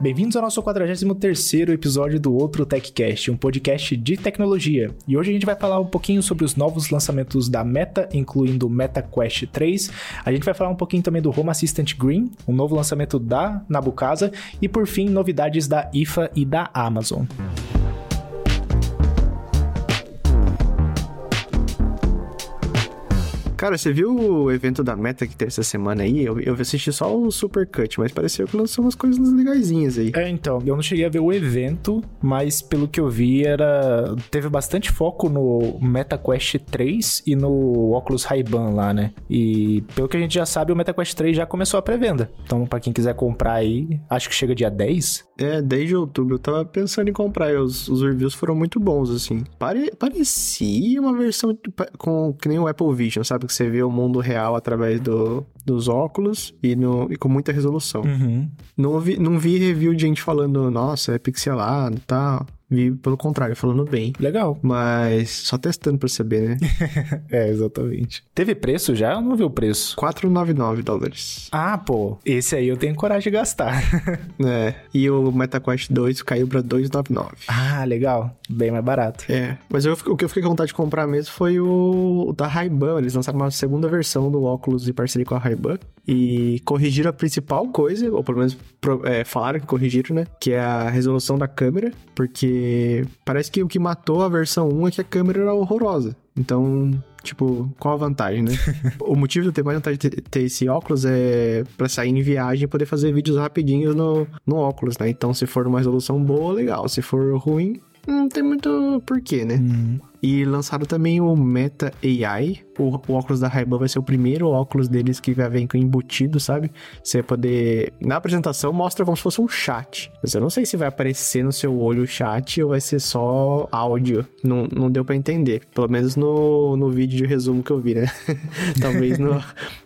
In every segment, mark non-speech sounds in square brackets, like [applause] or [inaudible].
Bem-vindos ao nosso 43º episódio do Outro TechCast, um podcast de tecnologia. E hoje a gente vai falar um pouquinho sobre os novos lançamentos da Meta, incluindo o Meta Quest 3. A gente vai falar um pouquinho também do Home Assistant Green, um novo lançamento da Nabucasa. E por fim, novidades da IFA e da Amazon. Cara, você viu o evento da Meta que teve essa semana aí? Eu, eu assisti só o Super Cut, mas pareceu que lançou umas coisas legaisinhas aí. É, então, eu não cheguei a ver o evento, mas pelo que eu vi, era. Teve bastante foco no Meta Quest 3 e no Oculus Ray-Ban lá, né? E pelo que a gente já sabe, o Meta Quest 3 já começou a pré-venda. Então, para quem quiser comprar aí, acho que chega dia 10. É, desde outubro. Eu tava pensando em comprar os, os reviews foram muito bons, assim. Pare, parecia uma versão com que nem o Apple Vision, sabe? Que você vê o mundo real através do, dos óculos e, no, e com muita resolução. Uhum. Não, vi, não vi review de gente falando, nossa, é pixelado e tal. Vi, pelo contrário, falando bem. Legal. Mas só testando pra saber, né? [laughs] é, exatamente. Teve preço já ou não viu o preço? 4,99 dólares. Ah, pô. Esse aí eu tenho coragem de gastar. [laughs] é. E o MetaQuest 2 caiu pra 2,99. Ah, legal. Bem mais barato. É. Mas eu, o que eu fiquei com vontade de comprar mesmo foi o, o da Ray-Ban. Eles lançaram uma segunda versão do óculos de parceria com a Ray-Ban. E corrigiram a principal coisa, ou pelo menos é, falaram que corrigiram, né? Que é a resolução da câmera. Porque parece que o que matou a versão 1 é que a câmera era horrorosa. Então, tipo, qual a vantagem, né? [laughs] o motivo de eu ter mais vontade de ter esse óculos é para sair em viagem e poder fazer vídeos rapidinhos no, no óculos, né? Então, se for uma resolução boa, legal. Se for ruim, não tem muito porquê, né? Uhum. E lançaram também o Meta AI. O, o óculos da Ray-Ban vai ser o primeiro óculos deles que vai vir embutido, sabe? Você vai poder... Na apresentação mostra como se fosse um chat. Mas eu não sei se vai aparecer no seu olho o chat ou vai ser só áudio. Não, não deu para entender. Pelo menos no, no vídeo de resumo que eu vi, né? [laughs] Talvez no,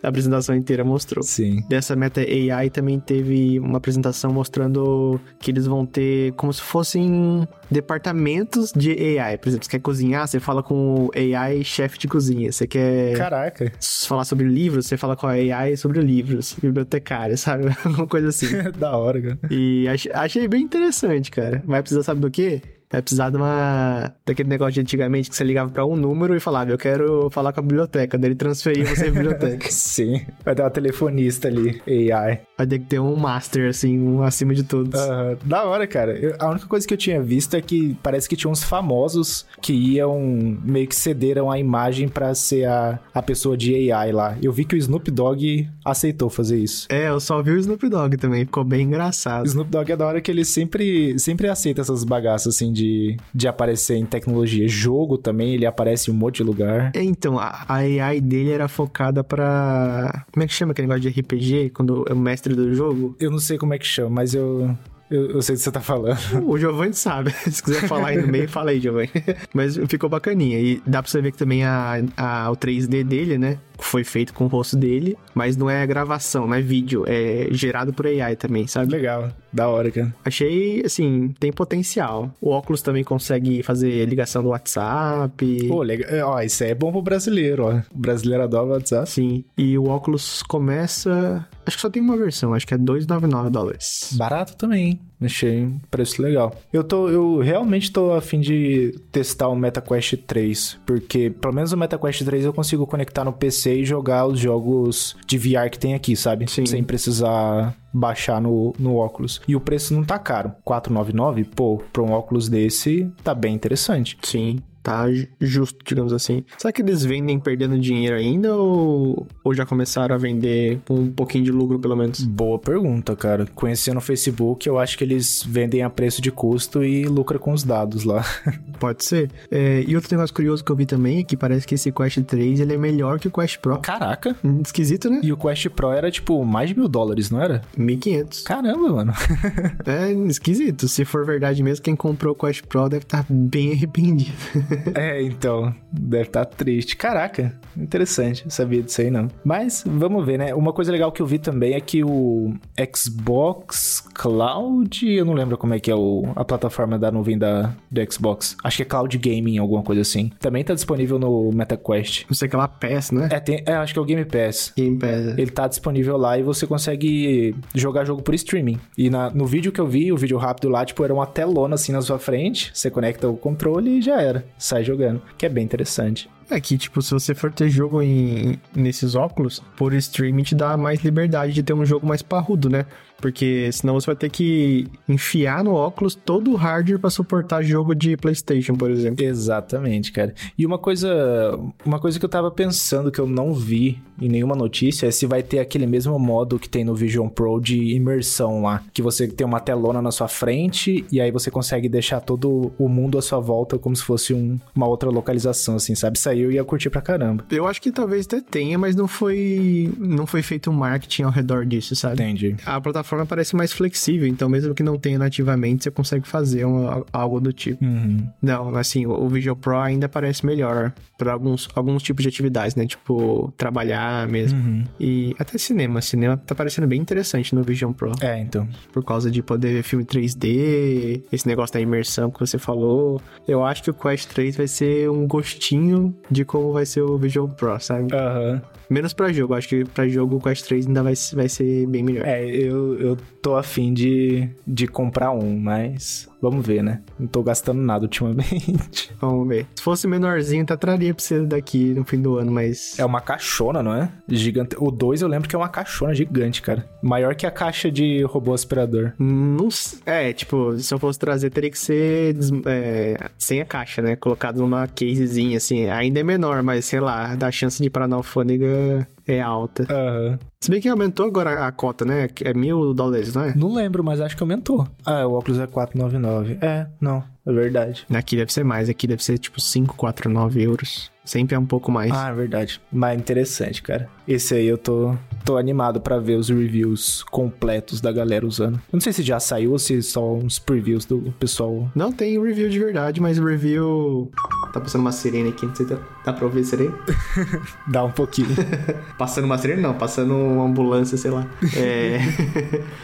na apresentação inteira mostrou. Sim. Dessa Meta AI também teve uma apresentação mostrando que eles vão ter como se fossem departamentos de AI. Por exemplo, você quer cozinhar, você fala com o AI chefe de cozinha. Você quer. Caraca. Falar sobre livros, você fala com a AI sobre livros. Bibliotecária, sabe? [laughs] Uma coisa assim. [laughs] da hora, cara. E achei bem interessante, cara. Vai precisar, sabe do quê? Vai precisar de uma. daquele negócio de antigamente que você ligava pra um número e falava, eu quero falar com a biblioteca. Daí ele transferia você pra biblioteca. [laughs] Sim. Vai ter uma telefonista ali, AI. Vai ter que ter um master, assim, um acima de todos. Uh, da hora, cara. Eu, a única coisa que eu tinha visto é que parece que tinha uns famosos que iam meio que cederam a imagem para ser a, a pessoa de AI lá. Eu vi que o Snoop Dogg aceitou fazer isso. É, eu só vi o Snoop Dogg também, ficou bem engraçado. O Snoop Dogg é da hora que ele sempre, sempre aceita essas bagaças, assim, de, de aparecer em tecnologia. Jogo também, ele aparece em um monte de lugar. É, então, a, a AI dele era focada pra... Como é que chama aquele negócio de RPG? Quando é o mestre do jogo? Eu não sei como é que chama, mas eu... Eu, eu, sei o que você tá falando. [laughs] O Giovanni sabe. [laughs] Se quiser falar aí no meio, fala aí, Giovanni. [laughs] Mas ficou bacaninha. E dá pra você ver que também a, a, o 3D dele, né? Foi feito com o rosto dele, mas não é gravação, não é vídeo. É gerado por AI também, sabe? Legal. Da hora, cara. Achei, assim, tem potencial. O óculos também consegue fazer ligação do WhatsApp. Pô, legal. É, ó, isso aí é bom pro brasileiro, ó. O brasileiro adora o WhatsApp. Sim. E o óculos começa. Acho que só tem uma versão, acho que é 2,99 dólares. Barato também. Achei um preço legal. Eu tô, eu realmente tô a fim de testar o MetaQuest 3, porque pelo menos o MetaQuest 3 eu consigo conectar no PC e jogar os jogos de VR que tem aqui, sabe? Sim. Sem precisar baixar no, no óculos. E o preço não tá caro. 499, pô, pra um óculos desse tá bem interessante. Sim tá justo, digamos assim. Será que eles vendem perdendo dinheiro ainda ou, ou já começaram a vender com um pouquinho de lucro, pelo menos? Boa pergunta, cara. Conhecendo o Facebook, eu acho que eles vendem a preço de custo e lucram com os dados lá. [laughs] Pode ser. É, e outro negócio curioso que eu vi também é que parece que esse Quest 3 ele é melhor que o Quest Pro. Caraca. Hum, esquisito, né? E o Quest Pro era tipo mais de mil dólares, não era? 1.500. Caramba, mano. [laughs] é esquisito. Se for verdade mesmo, quem comprou o Quest Pro deve estar tá bem arrependido. [laughs] [laughs] é, então, deve estar tá triste. Caraca, interessante, sabia disso aí não. Mas vamos ver, né? Uma coisa legal que eu vi também é que o Xbox Cloud, eu não lembro como é que é o, a plataforma da nuvem da, do Xbox. Acho que é Cloud Gaming, alguma coisa assim. Também tá disponível no MetaQuest. Não sei que é uma PES, né? É, tem, é, acho que é o Game Pass. Game Pass. É. Ele tá disponível lá e você consegue jogar jogo por streaming. E na, no vídeo que eu vi, o vídeo rápido lá, tipo, era uma telona assim na sua frente, você conecta o controle e já era. Sai jogando. Que é bem interessante. É que, tipo, se você for ter jogo em, nesses óculos, por streaming te dá mais liberdade de ter um jogo mais parrudo, né? Porque senão você vai ter que enfiar no óculos todo o hardware para suportar jogo de PlayStation, por exemplo. Exatamente, cara. E uma coisa, uma coisa que eu tava pensando que eu não vi em nenhuma notícia é se vai ter aquele mesmo modo que tem no Vision Pro de imersão lá, que você tem uma telona na sua frente e aí você consegue deixar todo o mundo à sua volta como se fosse um, uma outra localização, assim, sabe? Saiu e ia curtir pra caramba. Eu acho que talvez até tenha, mas não foi não foi feito um marketing ao redor disso, sabe? Entendi. A plataforma parece mais flexível, então mesmo que não tenha nativamente, você consegue fazer algo do tipo. Uhum. Não, assim, o Visual Pro ainda parece melhor para alguns, alguns tipos de atividades, né? Tipo, trabalhar mesmo. Uhum. E até cinema. Cinema tá parecendo bem interessante no Vision Pro. É, então. Por causa de poder ver filme 3D, esse negócio da imersão que você falou. Eu acho que o Quest 3 vai ser um gostinho de como vai ser o Vision Pro, sabe? Aham. Uhum. Menos pra jogo. Acho que pra jogo o Quest 3 ainda vai, vai ser bem melhor. É, eu, eu tô afim de, de comprar um, mas vamos ver, né? Não tô gastando nada ultimamente. [laughs] Vamos ver. Se fosse menorzinho, tá traria pra você daqui no fim do ano, mas. É uma caixona, não é? Gigante. O 2 eu lembro que é uma caixona gigante, cara. Maior que a caixa de robô aspirador. Não É, tipo, se eu fosse trazer, teria que ser é, sem a caixa, né? Colocado numa casezinha, assim. Ainda é menor, mas sei lá, dá chance de ir pra na alfândega é alta. Uhum. Se bem que aumentou agora a cota, né? É mil dólares, não é? Não lembro, mas acho que aumentou. Ah, o óculos é 499. É, não, é verdade. Aqui deve ser mais, aqui deve ser tipo 549 euros. Sempre é um pouco mais. Ah, é verdade. Mas interessante, cara. Esse aí eu tô, tô animado para ver os reviews completos da galera usando. Eu não sei se já saiu ou se só uns previews do pessoal. Não tem review de verdade, mas review. Tá passando uma sirene aqui, não sei se dá pra ouvir a sirene? [laughs] dá um pouquinho. [laughs] passando uma sirene? Não, passando uma ambulância, sei lá. É.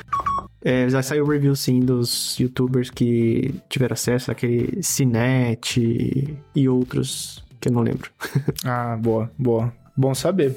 [laughs] É, já saiu review sim dos youtubers que tiveram acesso àquele Cinet e outros que eu não lembro. [laughs] ah, boa, boa. Bom saber.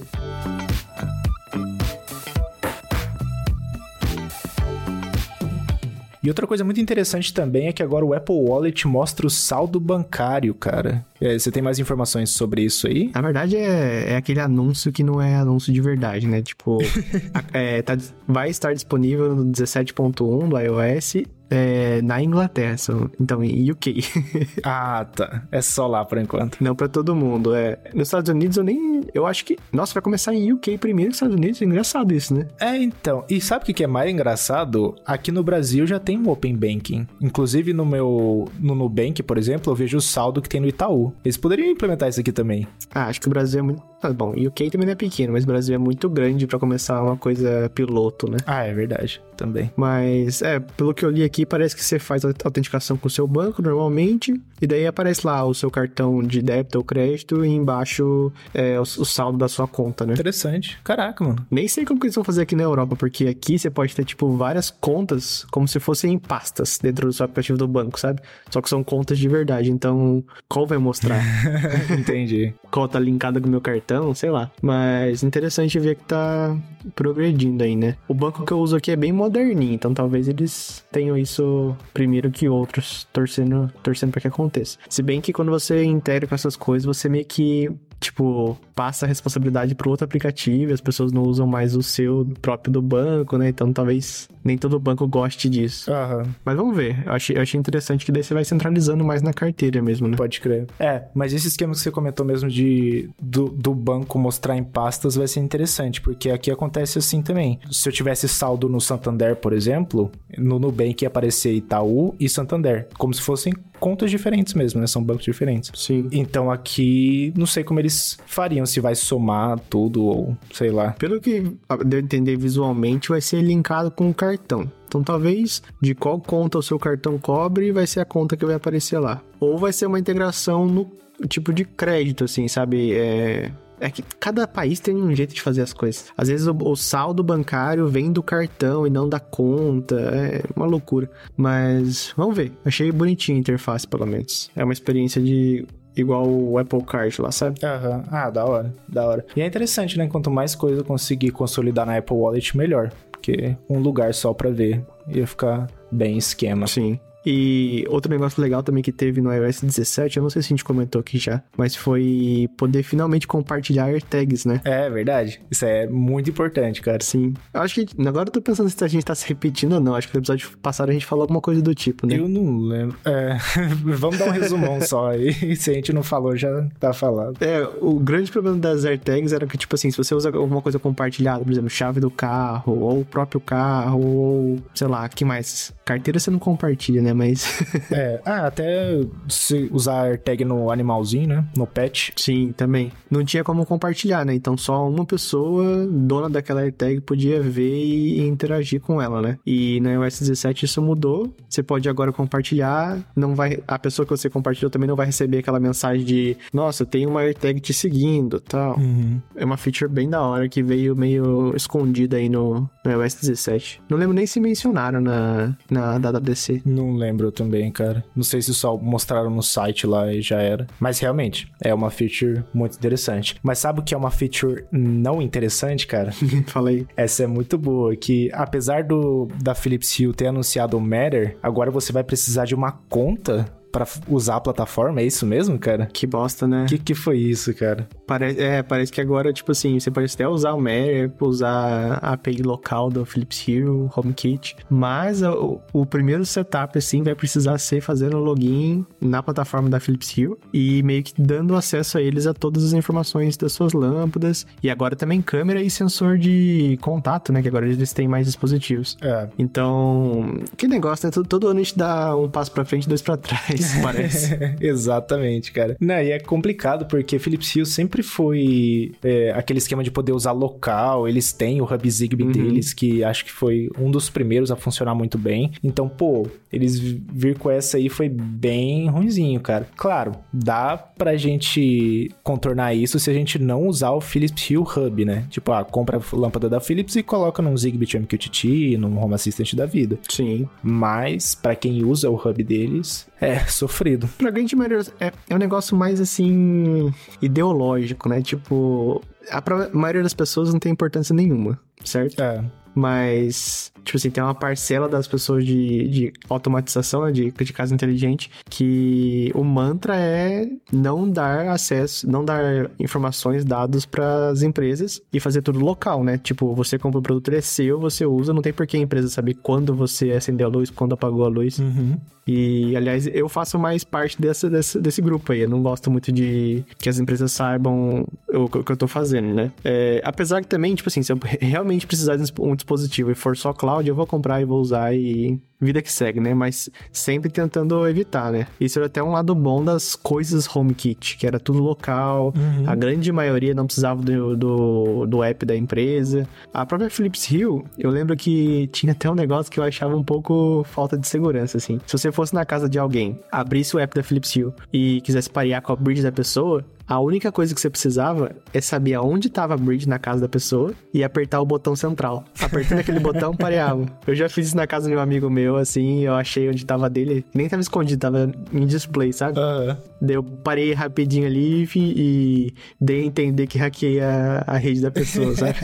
E outra coisa muito interessante também é que agora o Apple Wallet mostra o saldo bancário, cara. É, você tem mais informações sobre isso aí? Na verdade, é, é aquele anúncio que não é anúncio de verdade, né? Tipo, [laughs] é, tá, vai estar disponível no 17.1 do iOS é, na Inglaterra, então em UK. [laughs] ah, tá. É só lá por enquanto. Não para todo mundo. É. Nos Estados Unidos eu nem. Eu acho que. Nossa, vai começar em UK primeiro nos Estados Unidos. É engraçado isso, né? É, então. E sabe o que é mais engraçado? Aqui no Brasil já tem um Open Banking. Inclusive no meu. No Nubank, por exemplo, eu vejo o saldo que tem no Itaú. Eles poderiam implementar isso aqui também. Ah, acho que o Brasil é muito. Ah, bom, UK também não é pequeno, mas o Brasil é muito grande para começar uma coisa piloto, né? Ah, é verdade. Também. Mas, é, pelo que eu li aqui, parece que você faz a autenticação com o seu banco normalmente, e daí aparece lá o seu cartão de débito ou crédito e embaixo é, o, o, saldo da sua conta, né? Interessante. Caraca, mano. Nem sei como que eles vão fazer aqui na Europa, porque aqui você pode ter, tipo, várias contas como se fossem pastas dentro do seu aplicativo do banco, sabe? Só que são contas de verdade, então qual vai mostrar? [laughs] Entendi. Conta linkada com o meu cartão, sei lá. Mas interessante ver que tá progredindo aí, né? O banco que eu uso aqui é bem moderninho, então talvez eles tenham isso primeiro que outros, torcendo, torcendo para que aconteça. Se bem que quando você integra com essas coisas, você meio que tipo, passa a responsabilidade para outro aplicativo, as pessoas não usam mais o seu próprio do banco, né? Então talvez nem todo banco goste disso. Uhum. Mas vamos ver. Eu achei, eu achei interessante que daí você vai centralizando mais na carteira mesmo, né? Pode crer. É, mas esse esquema que você comentou mesmo de do, do banco mostrar em pastas vai ser interessante, porque aqui acontece assim também. Se eu tivesse saldo no Santander, por exemplo, no Nubank ia aparecer Itaú e Santander, como se fossem contas diferentes mesmo, né? São bancos diferentes. Sim. Então aqui, não sei como eles fariam, se vai somar tudo ou sei lá. Pelo que deu entender visualmente, vai ser linkado com o cartão. Então talvez de qual conta o seu cartão cobre vai ser a conta que vai aparecer lá. Ou vai ser uma integração no tipo de crédito, assim, sabe? É. É que cada país tem um jeito de fazer as coisas. Às vezes o, o, saldo bancário vem do cartão e não da conta. É uma loucura. Mas vamos ver. Achei bonitinha a interface, pelo menos. É uma experiência de igual o Apple Card lá, sabe? Aham. Uhum. Ah, da hora, da hora. E é interessante, né? Quanto mais coisa eu conseguir consolidar na Apple Wallet, melhor. Porque um lugar só pra ver ia ficar bem esquema. Sim. E outro negócio legal também que teve no iOS 17, eu não sei se a gente comentou aqui já, mas foi poder finalmente compartilhar AirTags, né? É verdade. Isso é muito importante, cara. Sim. Eu acho que agora eu tô pensando se a gente tá se repetindo ou não. Acho que no episódio passado a gente falou alguma coisa do tipo, né? Eu não lembro. É, [laughs] vamos dar um resumão só aí. [laughs] Se a gente não falou, já tá falado. É, o grande problema das AirTags era que, tipo assim, se você usa alguma coisa compartilhada, por exemplo, chave do carro, ou o próprio carro, ou sei lá, que mais? Carteira você não compartilha, né? Mas. [laughs] é, ah, até se usar tag no animalzinho, né? No pet. Sim, também. Não tinha como compartilhar, né? Então só uma pessoa, dona daquela tag, podia ver e interagir com ela, né? E na iOS 17 isso mudou. Você pode agora compartilhar, não vai. A pessoa que você compartilhou também não vai receber aquela mensagem de nossa, tem uma AirTag te seguindo tal. Uhum. É uma feature bem da hora que veio meio escondida aí no, no iOS 17. Não lembro nem se mencionaram na, na WWDC. Não lembro também, cara. Não sei se só mostraram no site lá e já era. Mas realmente, é uma feature muito interessante. Mas sabe o que é uma feature não interessante, cara? [laughs] Falei. Essa é muito boa, que apesar do da Philips Hue ter anunciado o Matter, agora você vai precisar de uma conta para usar a plataforma, é isso mesmo, cara? Que bosta, né? Que que foi isso, cara? Parece, é, parece que agora, tipo assim, você pode até usar o Mare, usar a API local do Philips Hue, HomeKit, mas o, o, primeiro setup, assim, vai precisar ser fazendo login na plataforma da Philips Hue e meio que dando acesso a eles a todas as informações das suas lâmpadas e agora também câmera e sensor de contato, né, que agora eles têm mais dispositivos. É. Então, que negócio, né? Todo, todo ano a gente dá um passo pra frente, dois pra trás, parece. [laughs] Exatamente, cara. Não, e é complicado porque Philips Hue sempre foi é, aquele esquema de poder usar local. Eles têm o Hub Zigbee uhum. deles, que acho que foi um dos primeiros a funcionar muito bem. Então, pô, eles vir com essa aí foi bem ruimzinho, cara. Claro, dá pra gente contornar isso se a gente não usar o Philips Hue Hub, né? Tipo, ah, compra a lâmpada da Philips e coloca num Zigbee MQTT, num Home Assistant da vida. Sim. Mas, para quem usa o hub deles, é sofrido. Pra grande maioria, é, é um negócio mais assim, ideológico, né? Tipo, a maioria das pessoas não tem importância nenhuma, certo? É. Mas, tipo assim, tem uma parcela das pessoas de, de automatização, né, de, de casa inteligente, que o mantra é não dar acesso, não dar informações, dados para as empresas e fazer tudo local, né? Tipo, você compra o produto, ele é seu, você usa, não tem por que a empresa saber quando você acendeu a luz, quando apagou a luz. Uhum. E, aliás, eu faço mais parte dessa, desse, desse grupo aí. Eu não gosto muito de que as empresas saibam o, o que eu tô fazendo, né? É, apesar que também, tipo assim, se eu realmente precisar de um dispositivo e for só cloud, eu vou comprar e vou usar e vida que segue, né? Mas sempre tentando evitar, né? Isso era até um lado bom das coisas HomeKit, que era tudo local, uhum. a grande maioria não precisava do, do, do, app da empresa. A própria Philips Hue, eu lembro que tinha até um negócio que eu achava um pouco falta de segurança, assim. Se você fosse na casa de alguém, abrisse o app da Philips Hue e quisesse parear com a bridge da pessoa, a única coisa que você precisava é saber aonde estava a bridge na casa da pessoa e apertar o botão central. Apertando aquele botão, pareava. Eu já fiz isso na casa de um amigo meu, assim, eu achei onde tava dele. Nem tava escondido, tava em display, sabe? Uhum. Daí eu parei rapidinho ali e dei a entender que hackei a, a rede da pessoa, [laughs] sabe?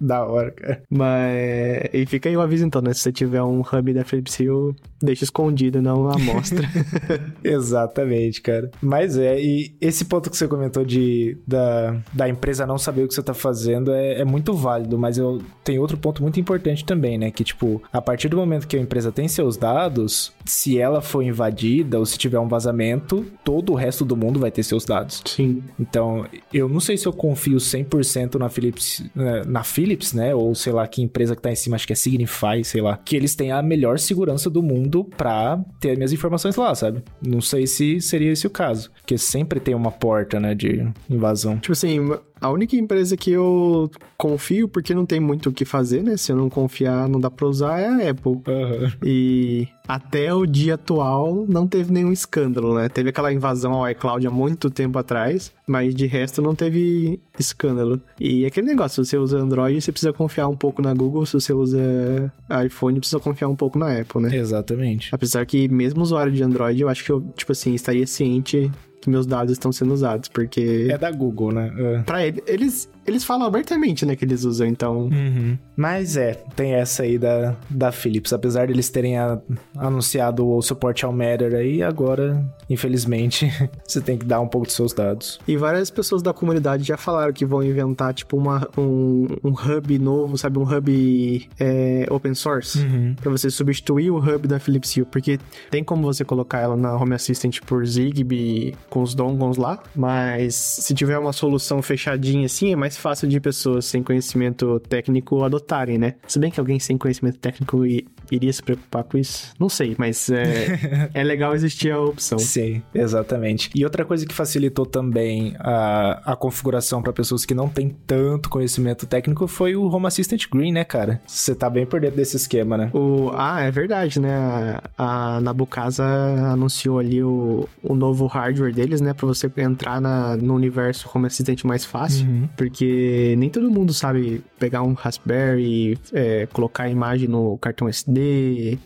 da hora, cara. Mas. E fica aí o aviso então, né? Se você tiver um hub da Philips Hue, deixa escondido, não a mostra. [laughs] Exatamente, cara. Mas é, e esse ponto que você comentou de da, da empresa não saber o que você tá fazendo é, é muito válido, mas eu tenho outro ponto muito importante também, né? Que, tipo, a partir do momento que a empresa tem seus dados, se ela for invadida ou se tiver um vazamento, todo o resto do mundo vai ter seus dados. Sim. Então, eu não sei se eu confio 100% na Philips, né, na Philips, né? Ou sei lá que empresa que tá em cima, acho que é Signify, sei lá, que eles têm a melhor segurança do mundo pra ter minhas informações lá, sabe? Não sei se seria esse o caso, porque sempre tem uma porta porta, né, de invasão. Tipo assim, A única empresa que eu confio, porque não tem muito o que fazer, né? Se eu não confiar, não dá pra usar, é a Apple. Aham. E até o dia atual não teve nenhum escândalo, né? Teve aquela invasão ao iCloud há muito tempo atrás, mas de resto não teve escândalo. E aquele negócio, se você usa Android, você precisa confiar um pouco na Google, se você usa iPhone, precisa confiar um pouco na Apple, né? Exatamente. Apesar que mesmo usuário de Android, eu acho que eu, tipo assim, estaria ciente meus dados estão sendo usados, porque É da Google, né? É. Pra ele, eles, eles falam abertamente, né, que eles usam, então... Uhum. Mas é, tem essa aí da, da Philips. Apesar de eles terem a- anunciado o suporte ao Matter aí, agora, infelizmente, [laughs] você tem que dar um pouco dos seus dados. E várias pessoas da comunidade já falaram que vão inventar, tipo, uma, um, um hub novo, sabe? Um hub é, open source. Uhum. Pra você substituir o hub da Philips Hue. Porque tem como você colocar ela na Home Assistant por Zigbee com os dongles lá. Mas se tiver uma solução fechadinha assim, é mais fácil de pessoas sem conhecimento técnico adotarem, né? Se bem que alguém sem conhecimento técnico i- iria se preocupar com isso. Não sei, mas é, [laughs] é legal existir a opção. Sim, exatamente. E outra coisa que facilitou também a, a configuração para pessoas que não têm tanto conhecimento técnico foi o Home Assistant Green, né, cara? Você tá bem por dentro desse esquema, né? O, ah, é verdade, né? A, a Nabucasa anunciou ali o, o novo hardware deles, né? Pra você entrar na, no universo Home Assistant mais fácil. Uhum. Porque nem todo mundo sabe pegar um Raspberry, é, colocar a imagem no cartão SD,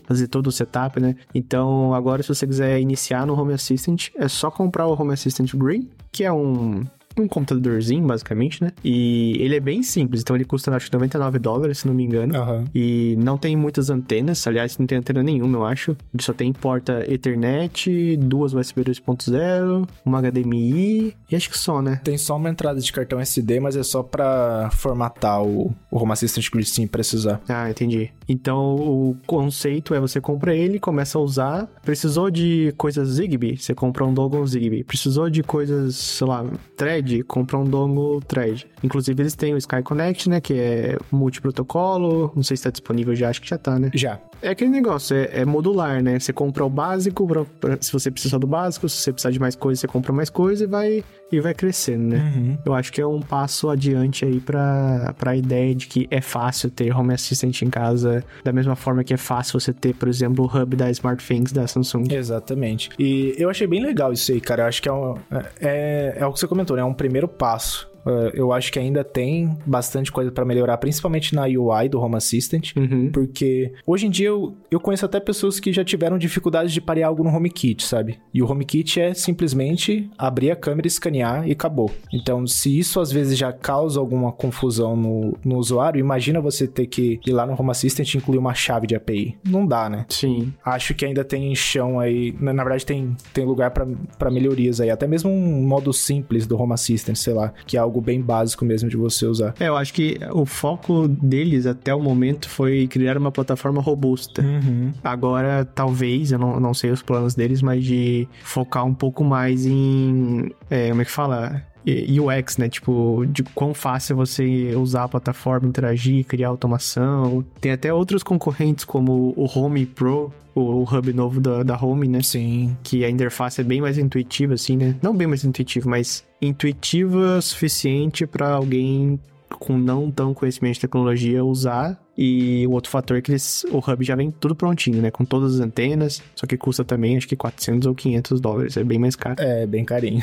fazer todo o setup, né? Então, agora, se você quiser iniciar no Home Assistant, é só comprar o Home Assistant Green, que é um. Um computadorzinho, basicamente, né? E ele é bem simples, então ele custa acho que 99 dólares, se não me engano. Aham. E não tem muitas antenas, aliás, não tem antena nenhuma, eu acho. Ele só tem porta Ethernet, duas USB 2.0, uma HDMI e acho que só, né? Tem só uma entrada de cartão SD, mas é só pra formatar o, o Home Assistant Green sim precisar. Ah, entendi. Então o conceito é você compra ele, começa a usar. Precisou de coisas Zigbee, você compra um dongle Zigbee. Precisou de coisas, sei lá, Thread, compra um dongle Thread. Inclusive eles têm o Sky Connect, né, que é multiprotocolo. Não sei se tá disponível já, acho que já tá, né? Já. É aquele negócio, é, é modular, né? Você compra o básico, pra- pra- se você precisar do básico, se você precisar de mais coisa, você compra mais coisa e vai, e vai crescendo, né? Uhum. Eu acho que é um passo adiante aí pra, pra ideia de que é fácil ter Home Assistant em casa, da mesma forma que é fácil você ter, por exemplo, o hub da SmartThings da Samsung. Exatamente. E eu achei bem legal isso aí, cara. Eu acho que é, um, é, é o que você comentou, né? É um primeiro passo. Uh, eu acho que ainda tem bastante coisa pra melhorar, principalmente na UI do Home Assistant. Uhum. Porque hoje em dia eu, eu conheço até pessoas que já tiveram dificuldade de parear algo no HomeKit, sabe? E o HomeKit é simplesmente abrir a câmera, escanear e acabou. Então, se isso às vezes já causa alguma confusão no, no usuário, imagina você ter que ir lá no Home Assistant e incluir uma chave de API. Não dá, né? Sim. Acho que ainda tem chão aí. Na, na verdade, tem, tem lugar pra pra melhorias aí. Até mesmo um modo simples do Home Assistant, sei lá, que é algo bem básico mesmo de você usar. É, eu acho que o foco deles até o momento foi criar uma plataforma robusta. Uhum. Agora, talvez, eu não, não sei os planos deles, mas de focar um pouco mais em. é, como é que fala? E- UX, né? Tipo, de quão fácil você usar a plataforma, interagir, criar automação. Tem até outros concorrentes, como o Home Pro, o, o hub novo da, da Home, né? Sim. Que a interface é bem mais intuitiva, assim, né? Não bem mais intuitiva, mas intuitiva o suficiente para alguém com não tão conhecimento de tecnologia usar. E o outro fator é que eles, o hub já vem tudo prontinho, né? Com todas as antenas, só que custa também acho que 400 ou 500 dólares, é bem mais caro. É, bem carinho.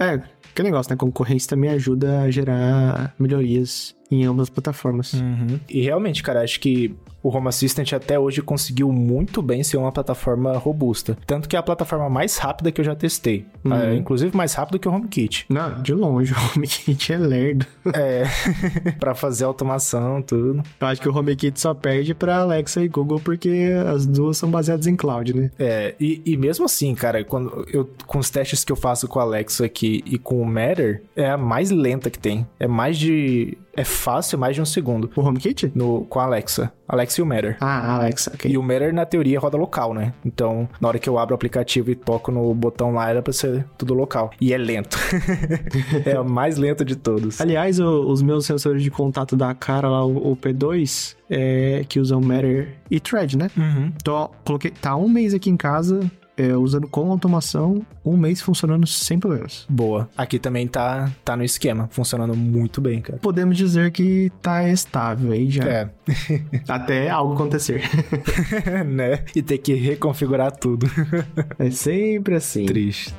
É, que negócio, né? Concorrência também ajuda a gerar melhorias em ambas as plataformas. Uhum. E realmente, cara, acho que o Home Assistant até hoje conseguiu muito bem ser uma plataforma robusta. Tanto que é a plataforma mais rápida que eu já testei. Uhum. É, inclusive mais rápido que o HomeKit. Não, de longe, [laughs] o HomeKit é lerdo. É, [laughs] pra fazer automação, tudo. Eu acho que o HomeKit só perde pra Alexa e Google porque as duas são baseadas em cloud, né? É, e, e mesmo assim, cara, quando eu com os testes que eu faço com o Alexa aqui e com o Matter, é a mais lenta que tem. É mais de. É fácil, mais de um segundo. O HomeKit? No, com a Alexa. Alexa e o Matter. Ah, Alexa, ok. E o Matter, na teoria, roda local, né? Então, na hora que eu abro o aplicativo e toco no botão lá, era pra ser tudo local. E é lento. [laughs] é o mais lento de todos. Aliás, o- os meus sensores de contato da cara lá, o, o P2, é, que usam Matter e Thread, né? Uhum. Tô, coloquei, tá um mês aqui em casa, é, usando com automação, um mês funcionando sem problemas. Boa. Aqui também tá, tá no esquema, funcionando muito bem, cara. Podemos dizer que tá estável aí já. É. [laughs] Até algo acontecer. [laughs] né? E ter que reconfigurar tudo. é sempre assim. Triste.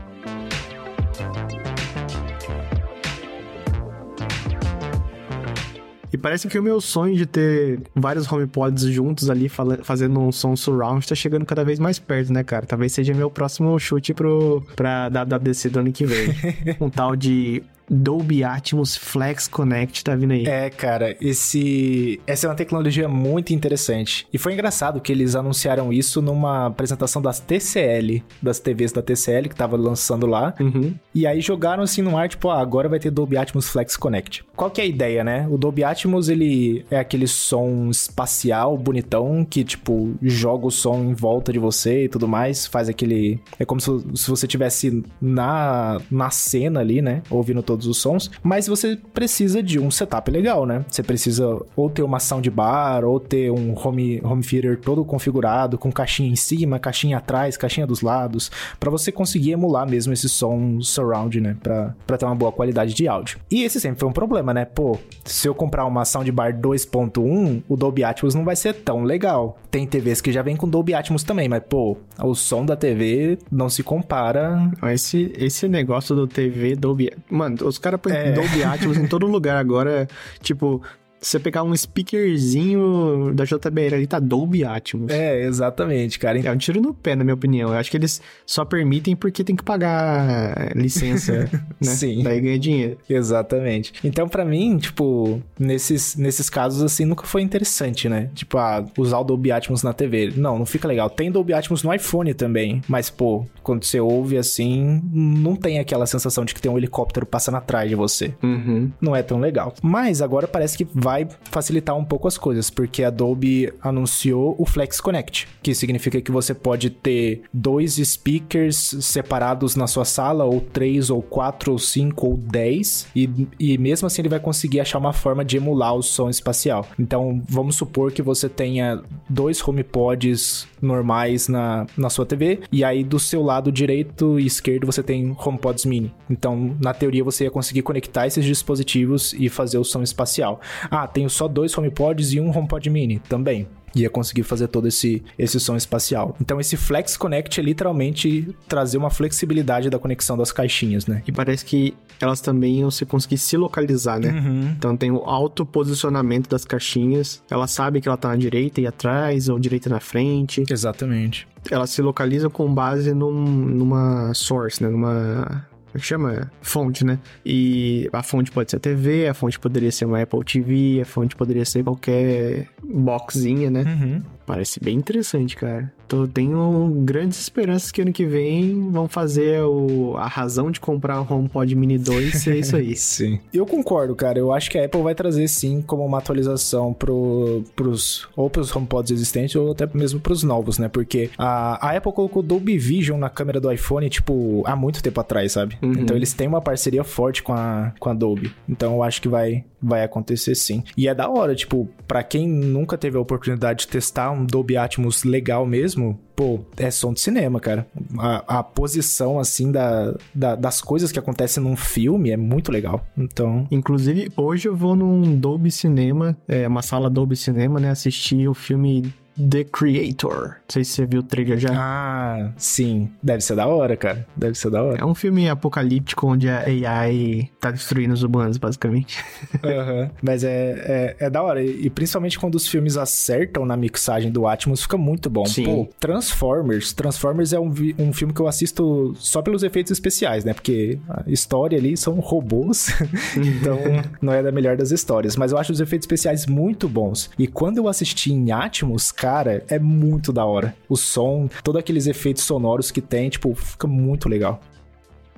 E parece que o meu sonho de ter vários HomePods juntos ali, fazendo um som surround, tá chegando cada vez mais perto, né, cara? Talvez seja meu próximo chute pro, pra WWDC do ano que vem. [laughs] um tal de Dolby Atmos Flex Connect tá vindo aí. É, cara, esse essa é uma tecnologia muito interessante. E foi engraçado que eles anunciaram isso numa apresentação das TCL, das TVs da TCL que tava lançando lá. Uhum. E aí jogaram assim no ar, tipo, ah, agora vai ter Dolby Atmos Flex Connect. Qual que é a ideia, né? O Dolby Atmos, ele é aquele som espacial, bonitão, que, tipo, joga o som em volta de você e tudo mais, faz aquele... É como se, se você tivesse na, na cena ali, né? Ouvindo todo todos os sons, mas você precisa de um setup legal, né? Você precisa ou ter uma soundbar, ou ter um home, home theater todo configurado, com caixinha em cima, caixinha atrás, caixinha dos lados, para você conseguir emular mesmo esse som surround, né? Pra, pra ter uma boa qualidade de áudio. E esse sempre foi um problema, né? Pô, se eu comprar uma soundbar 2.1, o Dolby Atmos não vai ser tão legal. Tem TVs que já vem com Dolby Atmos também, mas pô, o som da TV não se compara. Esse, esse negócio do TV Dolby. Mano, os caras põem é. Dolby Atmos em todo lugar agora. Tipo, você pegar um speakerzinho da JBL ali, tá Dolby Atmos. É, exatamente, cara. É um tiro no pé, na minha opinião. Eu acho que eles só permitem porque tem que pagar licença, [laughs] né? Sim. Daí ganha dinheiro. Exatamente. Então, para mim, tipo, nesses, nesses casos, assim, nunca foi interessante, né? Tipo, ah, usar o Dolby Atmos na TV. Não, não fica legal. Tem Dolby Atmos no iPhone também, mas, pô, quando você ouve, assim, não tem aquela sensação de que tem um helicóptero passando atrás de você. Uhum. Não é tão legal. Mas agora parece que vai vai facilitar um pouco as coisas, porque a Adobe anunciou o Flex Connect, que significa que você pode ter dois speakers separados na sua sala, ou três, ou quatro, ou cinco, ou dez, e, e mesmo assim ele vai conseguir achar uma forma de emular o som espacial. Então, vamos supor que você tenha dois HomePods normais na, na sua TV, e aí do seu lado direito e esquerdo você tem HomePods mini. Então, na teoria, você ia conseguir conectar esses dispositivos e fazer o som espacial. Tenho só dois HomePods e um HomePod mini também ia conseguir fazer todo esse, esse som espacial. Então esse Flex Connect é literalmente trazer uma flexibilidade da conexão das caixinhas, né? E parece que elas também iam se conseguir se localizar, né? Uhum. Então tem o auto posicionamento das caixinhas. Ela sabe que ela tá na direita e atrás, ou direita na frente. Exatamente. Ela se localiza com base num, numa source, né? Numa chama? Fonte, né? E a fonte pode ser a TV, a fonte poderia ser uma Apple TV, a fonte poderia ser qualquer boxinha, né? Uhum. Parece bem interessante, cara. Tô, tenho grandes esperanças que ano que vem vão fazer o, a razão de comprar o HomePod Mini 2 ser isso aí. [laughs] sim. Eu concordo, cara. Eu acho que a Apple vai trazer sim como uma atualização pro, pros, ou pros HomePods existentes ou até mesmo pros novos, né? Porque a, a Apple colocou Dolby Vision na câmera do iPhone, tipo, há muito tempo atrás, sabe? Uhum. Então eles têm uma parceria forte com a, com a Dolby. Então eu acho que vai, vai acontecer sim. E é da hora, tipo, para quem nunca teve a oportunidade de testar um Dolby Atmos legal mesmo, pô, é som de cinema, cara. A, a posição, assim, da, da, das coisas que acontecem num filme é muito legal. Então. Inclusive, hoje eu vou num Dolby Cinema, é uma sala Dolby Cinema, né? Assistir o filme The Creator. Não sei se você viu o trailer já. Ah, sim. Deve ser da hora, cara. Deve ser da hora. É um filme apocalíptico onde a AI tá destruindo os humanos, basicamente. [laughs] uhum. Mas é, é, é, da hora. E principalmente quando os filmes acertam na mixagem do Atmos, fica muito bom. Sim. Pô, Transformers. Transformers é um, um filme que eu assisto só pelos efeitos especiais, né? Porque a história ali são robôs. [laughs] então, não é da melhor das histórias. Mas eu acho os efeitos especiais muito bons. E quando eu assisti em Atmos, cara, cara, é muito da hora. O som, todos aqueles efeitos sonoros que tem, tipo, fica muito legal.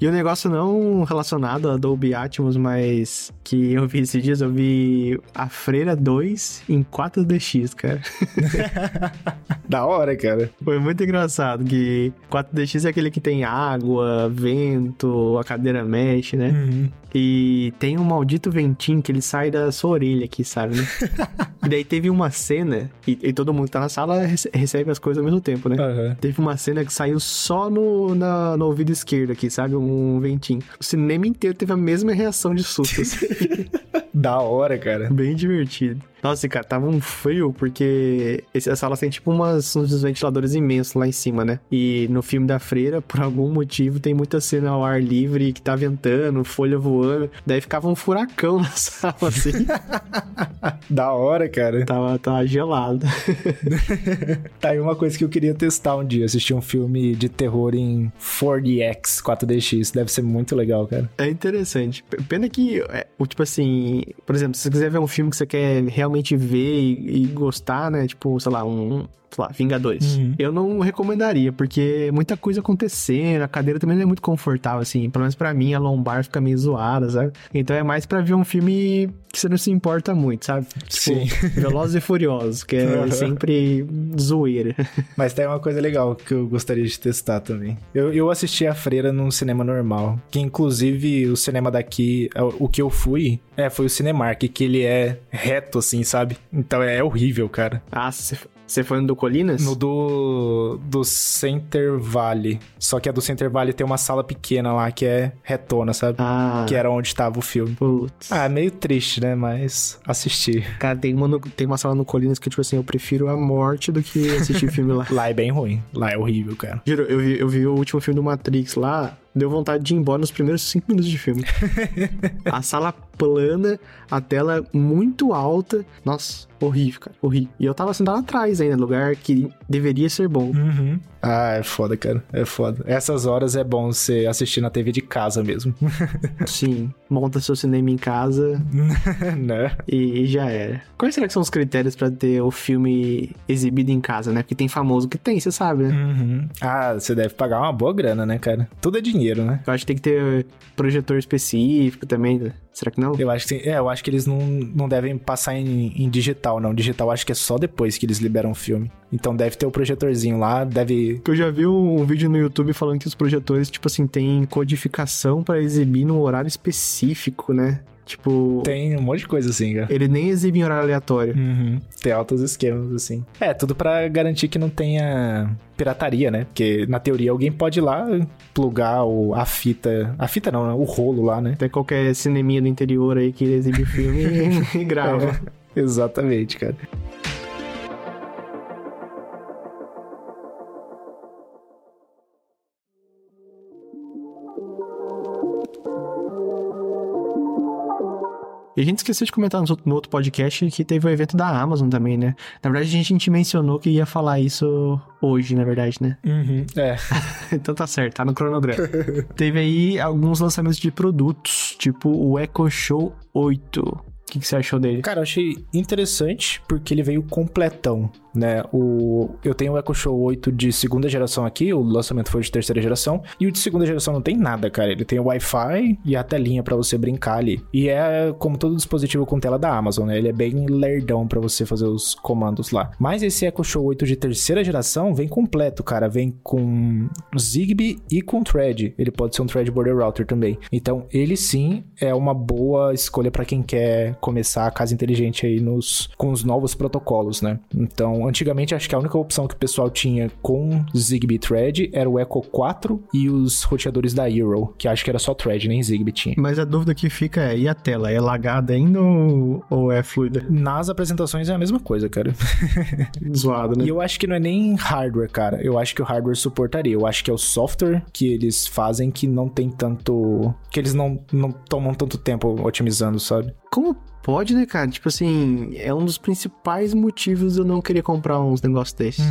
E o negócio não relacionado a Dolby Atmos, mas que eu vi esses dias, eu vi a Freira 2 em 4DX, cara. [laughs] da hora, cara. Foi muito engraçado que 4DX é aquele que tem água, vento, a cadeira mexe, né? Uhum. E tem um maldito ventinho que ele sai da sua orelha aqui, sabe? Né? [laughs] E daí teve uma cena, e, e todo mundo que tá na sala rece- recebe as coisas ao mesmo tempo, né? Aham. Teve uma cena que saiu só no, na- no ouvido esquerdo aqui, sabe? Um ventinho. O cinema inteiro teve a mesma reação de susto, assim. [laughs] Da hora, cara. Bem divertido. Nossa, cara, tava um frio, porque esse- a sala tem tipo umas, uns ventiladores imensos lá em cima, né? E no filme da freira, por [laughs] algum motivo, tem muita cena ao ar livre que tá ventando, folha voando. Daí ficava um furacão [laughs] na sala, assim. [laughs] Da hora, cara. tava, tava gelado. Tá aí uma coisa que eu queria testar um dia, assistir um filme de terror em 4DX, 4DX. Deve ser muito legal, cara. É interessante. Pena que, é, tipo assim, por exemplo, se você quiser ver um filme que você quer realmente ver e, e gostar, né? Tipo, sei lá, um. Sei lá, Vingadores. Uhum. Eu não recomendaria, porque é muita coisa acontecendo, a cadeira também não é muito confortável, assim. Pelo menos pra mim, a lombar fica meio zoada, sabe? Então é mais pra ver um filme que você não se importa muito, sabe? Tipo, Sim. [laughs] Velozes e Furiosos, que é Uhum. sempre zoeira. [laughs] Mas tem uma coisa legal que eu gostaria de testar também. Eu, eu assisti a Freira num cinema normal. Que inclusive o cinema daqui, o que eu fui, é, foi o Cinemark, que ele é reto, assim, sabe? Então é horrível, cara. Ah, você você foi no do Colinas? No do, do Center Valley. Só que a do Center Valley tem uma sala pequena lá que é retona, sabe? Ah, Que era onde tava o filme. putz. Ah, meio triste, né? Mas assisti. Cara, tem uma, no- tem uma sala no Colinas que, tipo assim, eu prefiro a morte do que assistir filme lá. [laughs] Lá é bem ruim. Lá é horrível, cara. Juro, eu vi, eu vi o último filme do Matrix lá, deu vontade de ir embora nos primeiros cinco minutos de filme. [laughs] a sala plana, a tela muito alta. Nossa, horrível, cara, horrível. E eu tava sentado atrás ainda, lugar que deveria ser bom. Uhum. Ah, é foda, cara. É foda. Essas horas é bom você assistir na TV de casa mesmo. [laughs] Sim, monta seu cinema em casa [laughs] né? e, e já era. Quais será que são os critérios pra ter o filme exibido em casa, né? Porque tem famoso que tem, você sabe, né? Uhum. Ah, você deve pagar uma boa grana, né, cara? Tudo é dinheiro, né? Eu acho que tem que ter projetor específico também. né? Será que não? Eu acho que, é, eu acho que eles não, não devem passar em, em digital, não. Digital acho que é só depois que eles liberam o filme. Então deve ter o projetorzinho lá, deve. Que eu já vi um vídeo no YouTube falando que os projetores, tipo assim, tem codificação pra exibir num horário específico, né? Tipo, Tem um monte de coisa assim, cara. ele nem exibe em horário aleatório. Uhum. Tem altos esquemas, assim. É, tudo pra garantir que não tenha pirataria, né? Porque, na teoria, alguém pode ir lá plugar o, a fita... A fita não, né? O rolo lá, né? Até qualquer cineminha do interior aí que exibe filme e, [laughs] e grava. É, exatamente, cara. E a gente esqueceu de comentar no outro- podcast que teve o evento da Amazon também, né? Na verdade, a gente mencionou que ia falar isso hoje, na verdade, né? Uhum. É. [laughs] então tá certo, tá no cronograma. teve aí alguns lançamentos de produtos, tipo o Echo Show 8. O que, que você achou dele? Cara, eu achei interessante porque ele veio completão, né? O, eu tenho o Echo Show 8 de segunda geração aqui, o lançamento foi de terceira geração, e o de segunda geração não tem nada, cara. Ele tem o Wi-Fi e a telinha pra você brincar ali. E é como todo dispositivo com tela da Amazon, né? Ele é bem lerdão pra você fazer os comandos lá. Mas esse Echo Show 8 de terceira geração vem completo, cara. Vem com Zigbee e com Thread. Ele pode ser um Thread Border Router também. Então, ele sim é uma boa escolha pra quem quer começar a casa inteligente aí nos com os novos protocolos, né? Então, antigamente acho que a única opção que o pessoal tinha com Zigbee Thread era o Echo 4 e os roteadores da Eero, que acho que era só Thread, nem Zigbee tinha. Mas a dúvida que fica é, e a tela? É lagada ainda ou, ou é fluida? Nas apresentações é a mesma coisa, cara. [laughs] Zoado, né? E eu acho que não é nem hardware, cara. Eu acho que o hardware suportaria. Eu acho que é o software que eles fazem que não tem tanto. que eles não, não tomam tanto tempo otimizando, sabe? Como pode, né, cara? Tipo assim, é um dos principais motivos eu não querer comprar uns negócios desses.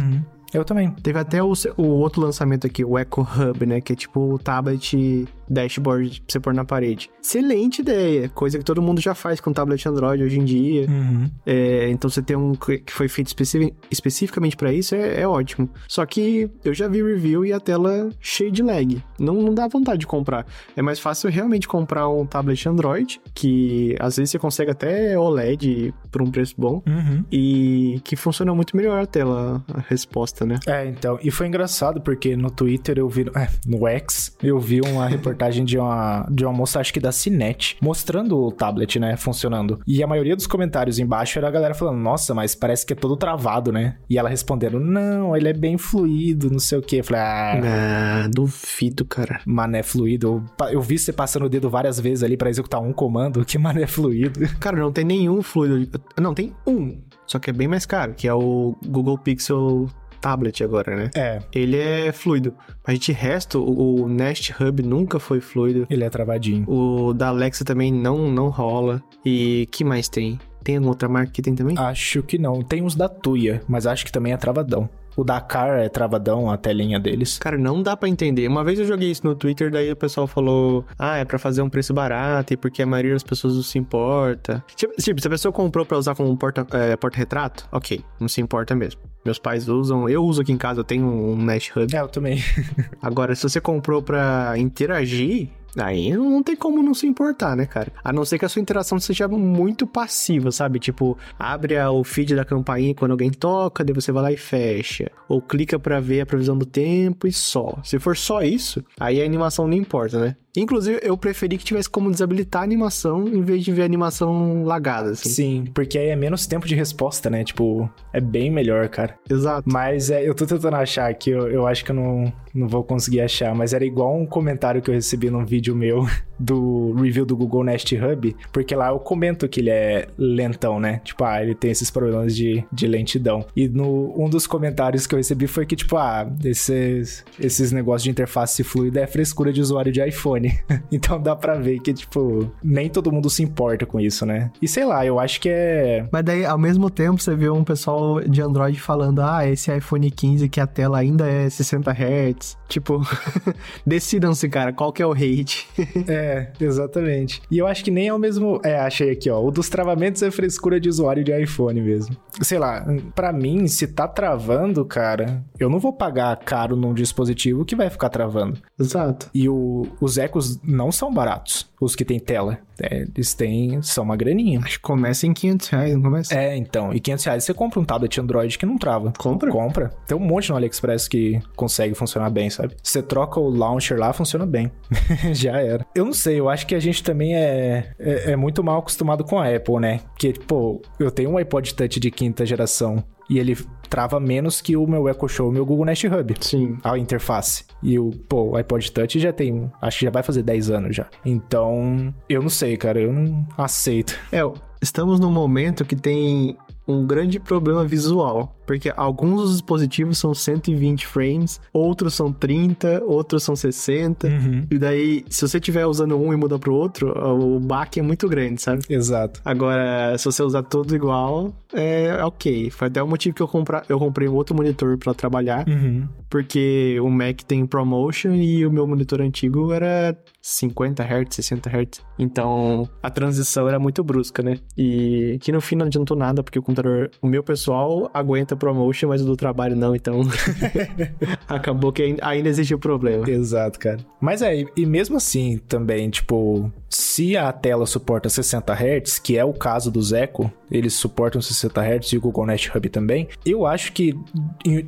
Eu também. Teve até o, o outro lançamento aqui, o Echo Hub, né? Que é tipo o tablet dashboard pra você pôr na parede. Excelente ideia. Coisa que todo mundo já faz com tablet Android hoje em dia. Uhum. É, então você ter um que foi feito especi- especificamente pra isso é, é ótimo. Só que eu já vi review e a tela cheia de lag. Não, não dá vontade de comprar. É mais fácil realmente comprar um tablet Android, que às vezes você consegue até OLED por um preço bom. Uhum. E que funciona muito melhor a tela, a resposta, né? É, então. E foi engraçado porque no Twitter eu vi. É, no X, eu vi uma reportagem reportagem de uma, de uma moça, acho que da Cinet, mostrando o tablet, né, funcionando. E a maioria dos comentários embaixo era a galera falando, nossa, mas parece que é todo travado, né? E ela respondendo, não, ele é bem fluido, não sei o quê. Eu falei, ah... Ah, duvido, cara. Mané fluido. Eu, eu vi você passando o dedo várias vezes ali pra executar um comando. [laughs] Que mané fluido. Cara, não tem nenhum fluido. Não, tem um. Só que é bem mais caro, que é o Google Pixel tablet agora, né? É, Ele é fluido. Mas de resto, o, o Nest Hub nunca foi fluido. ele é travadinho. O da Alexa também não, não rola. E que mais tem? Tem alguma outra marca que tem também? Acho que não. Tem uns da Tuya, mas acho que também é travadão. O Dakar é travadão, a telinha deles. Cara, não dá pra entender. Uma vez eu joguei isso no Twitter, daí o pessoal falou: Ah, é pra fazer um preço barato e porque a maioria das pessoas não se importa. Tipo, tipo, se a pessoa comprou pra usar como porta, é, porta-retrato, ok, não se importa mesmo. Meus pais usam, eu uso aqui em casa, eu tenho um Nest Hub. É, eu também. [laughs] Agora, se você comprou pra interagir, aí não tem como não se importar, né, cara? A não ser que a sua interação seja muito passiva, sabe? Tipo, abre o feed da campainha quando alguém toca, daí você vai lá e fecha. Ou clica pra ver a previsão do tempo e só. Se for só isso, aí a animação não importa, né? Inclusive, eu preferi que tivesse como desabilitar a animação em vez de ver a animação lagada, assim. Sim, porque aí é menos tempo de resposta, né? Tipo, é bem melhor, cara. Exato. Mas é, eu tô tentando achar aqui, eu, eu acho que eu não, não vou conseguir achar, mas era igual um comentário que eu recebi num vídeo meu [laughs] do review do Google Nest Hub, porque lá eu comento que ele é lentão, né? Tipo, ah, ele tem esses problemas de, de lentidão. E no, um dos comentários que eu recebi foi que, tipo, ah, esses, esses negócios de interface fluida é frescura de usuário de iPhone. [laughs] então dá pra ver que, tipo, nem todo mundo se importa com isso, né? E sei lá, eu acho que é. Mas daí, ao mesmo tempo, você vê um pessoal de Android falando: ah, esse iPhone 15 que a tela ainda é 60 Hz. Tipo, [laughs] decidam-se, cara, qual que é o hate. [laughs] É, exatamente. E eu acho que nem é o mesmo. É, achei aqui, ó. O dos travamentos é frescura de usuário de iPhone mesmo. Sei lá, pra mim, se tá travando, cara, eu não vou pagar caro num dispositivo que vai ficar travando. Exato. E o- os ecos não são baratos, os que tem tela. É, eles têm. são uma graninha. Acho que começa em 500 reais, não começa? É, então. E 500 reais você compra um tablet Android que não trava. Compra? Compra. Tem um monte no AliExpress que consegue funcionar bem, sabe? Você troca o launcher lá, funciona bem. [laughs] Já era. Eu não sei, eu acho que a gente também é, é, é muito mal acostumado com a Apple, né? Porque, pô, eu tenho um iPod Touch de quinta geração e ele trava menos que o meu Echo Show e o meu Google Nest Hub Sim. a interface. E o, pô, o iPod Touch já tem, acho que já vai fazer 10 anos já. Então, eu não sei, cara, eu não aceito. É, estamos num momento que tem um grande problema visual. Porque alguns dos dispositivos são 120 frames, outros são 30, outros são 60. E daí, se você estiver usando um e muda pro outro, o baque é muito grande, sabe? Exato. Agora, se você usar tudo igual, é ok. Foi até o motivo que eu, compra... eu comprei um outro monitor pra trabalhar, Uhum. porque o Mac tem ProMotion e o meu monitor antigo era 50 Hz, 60 Hz. Então, a transição era muito brusca, né? E que no fim não adiantou nada, porque o computador, o meu pessoal aguenta ProMotion, mas o do trabalho não, então [laughs] [laughs] acabou que ainda- existe o problema. Exato, cara. Mas é, e- mesmo assim também, tipo, se a tela suporta 60 Hz, que é o caso do Echo, eles suportam 60 Hz e o Google Nest Hub também, eu acho que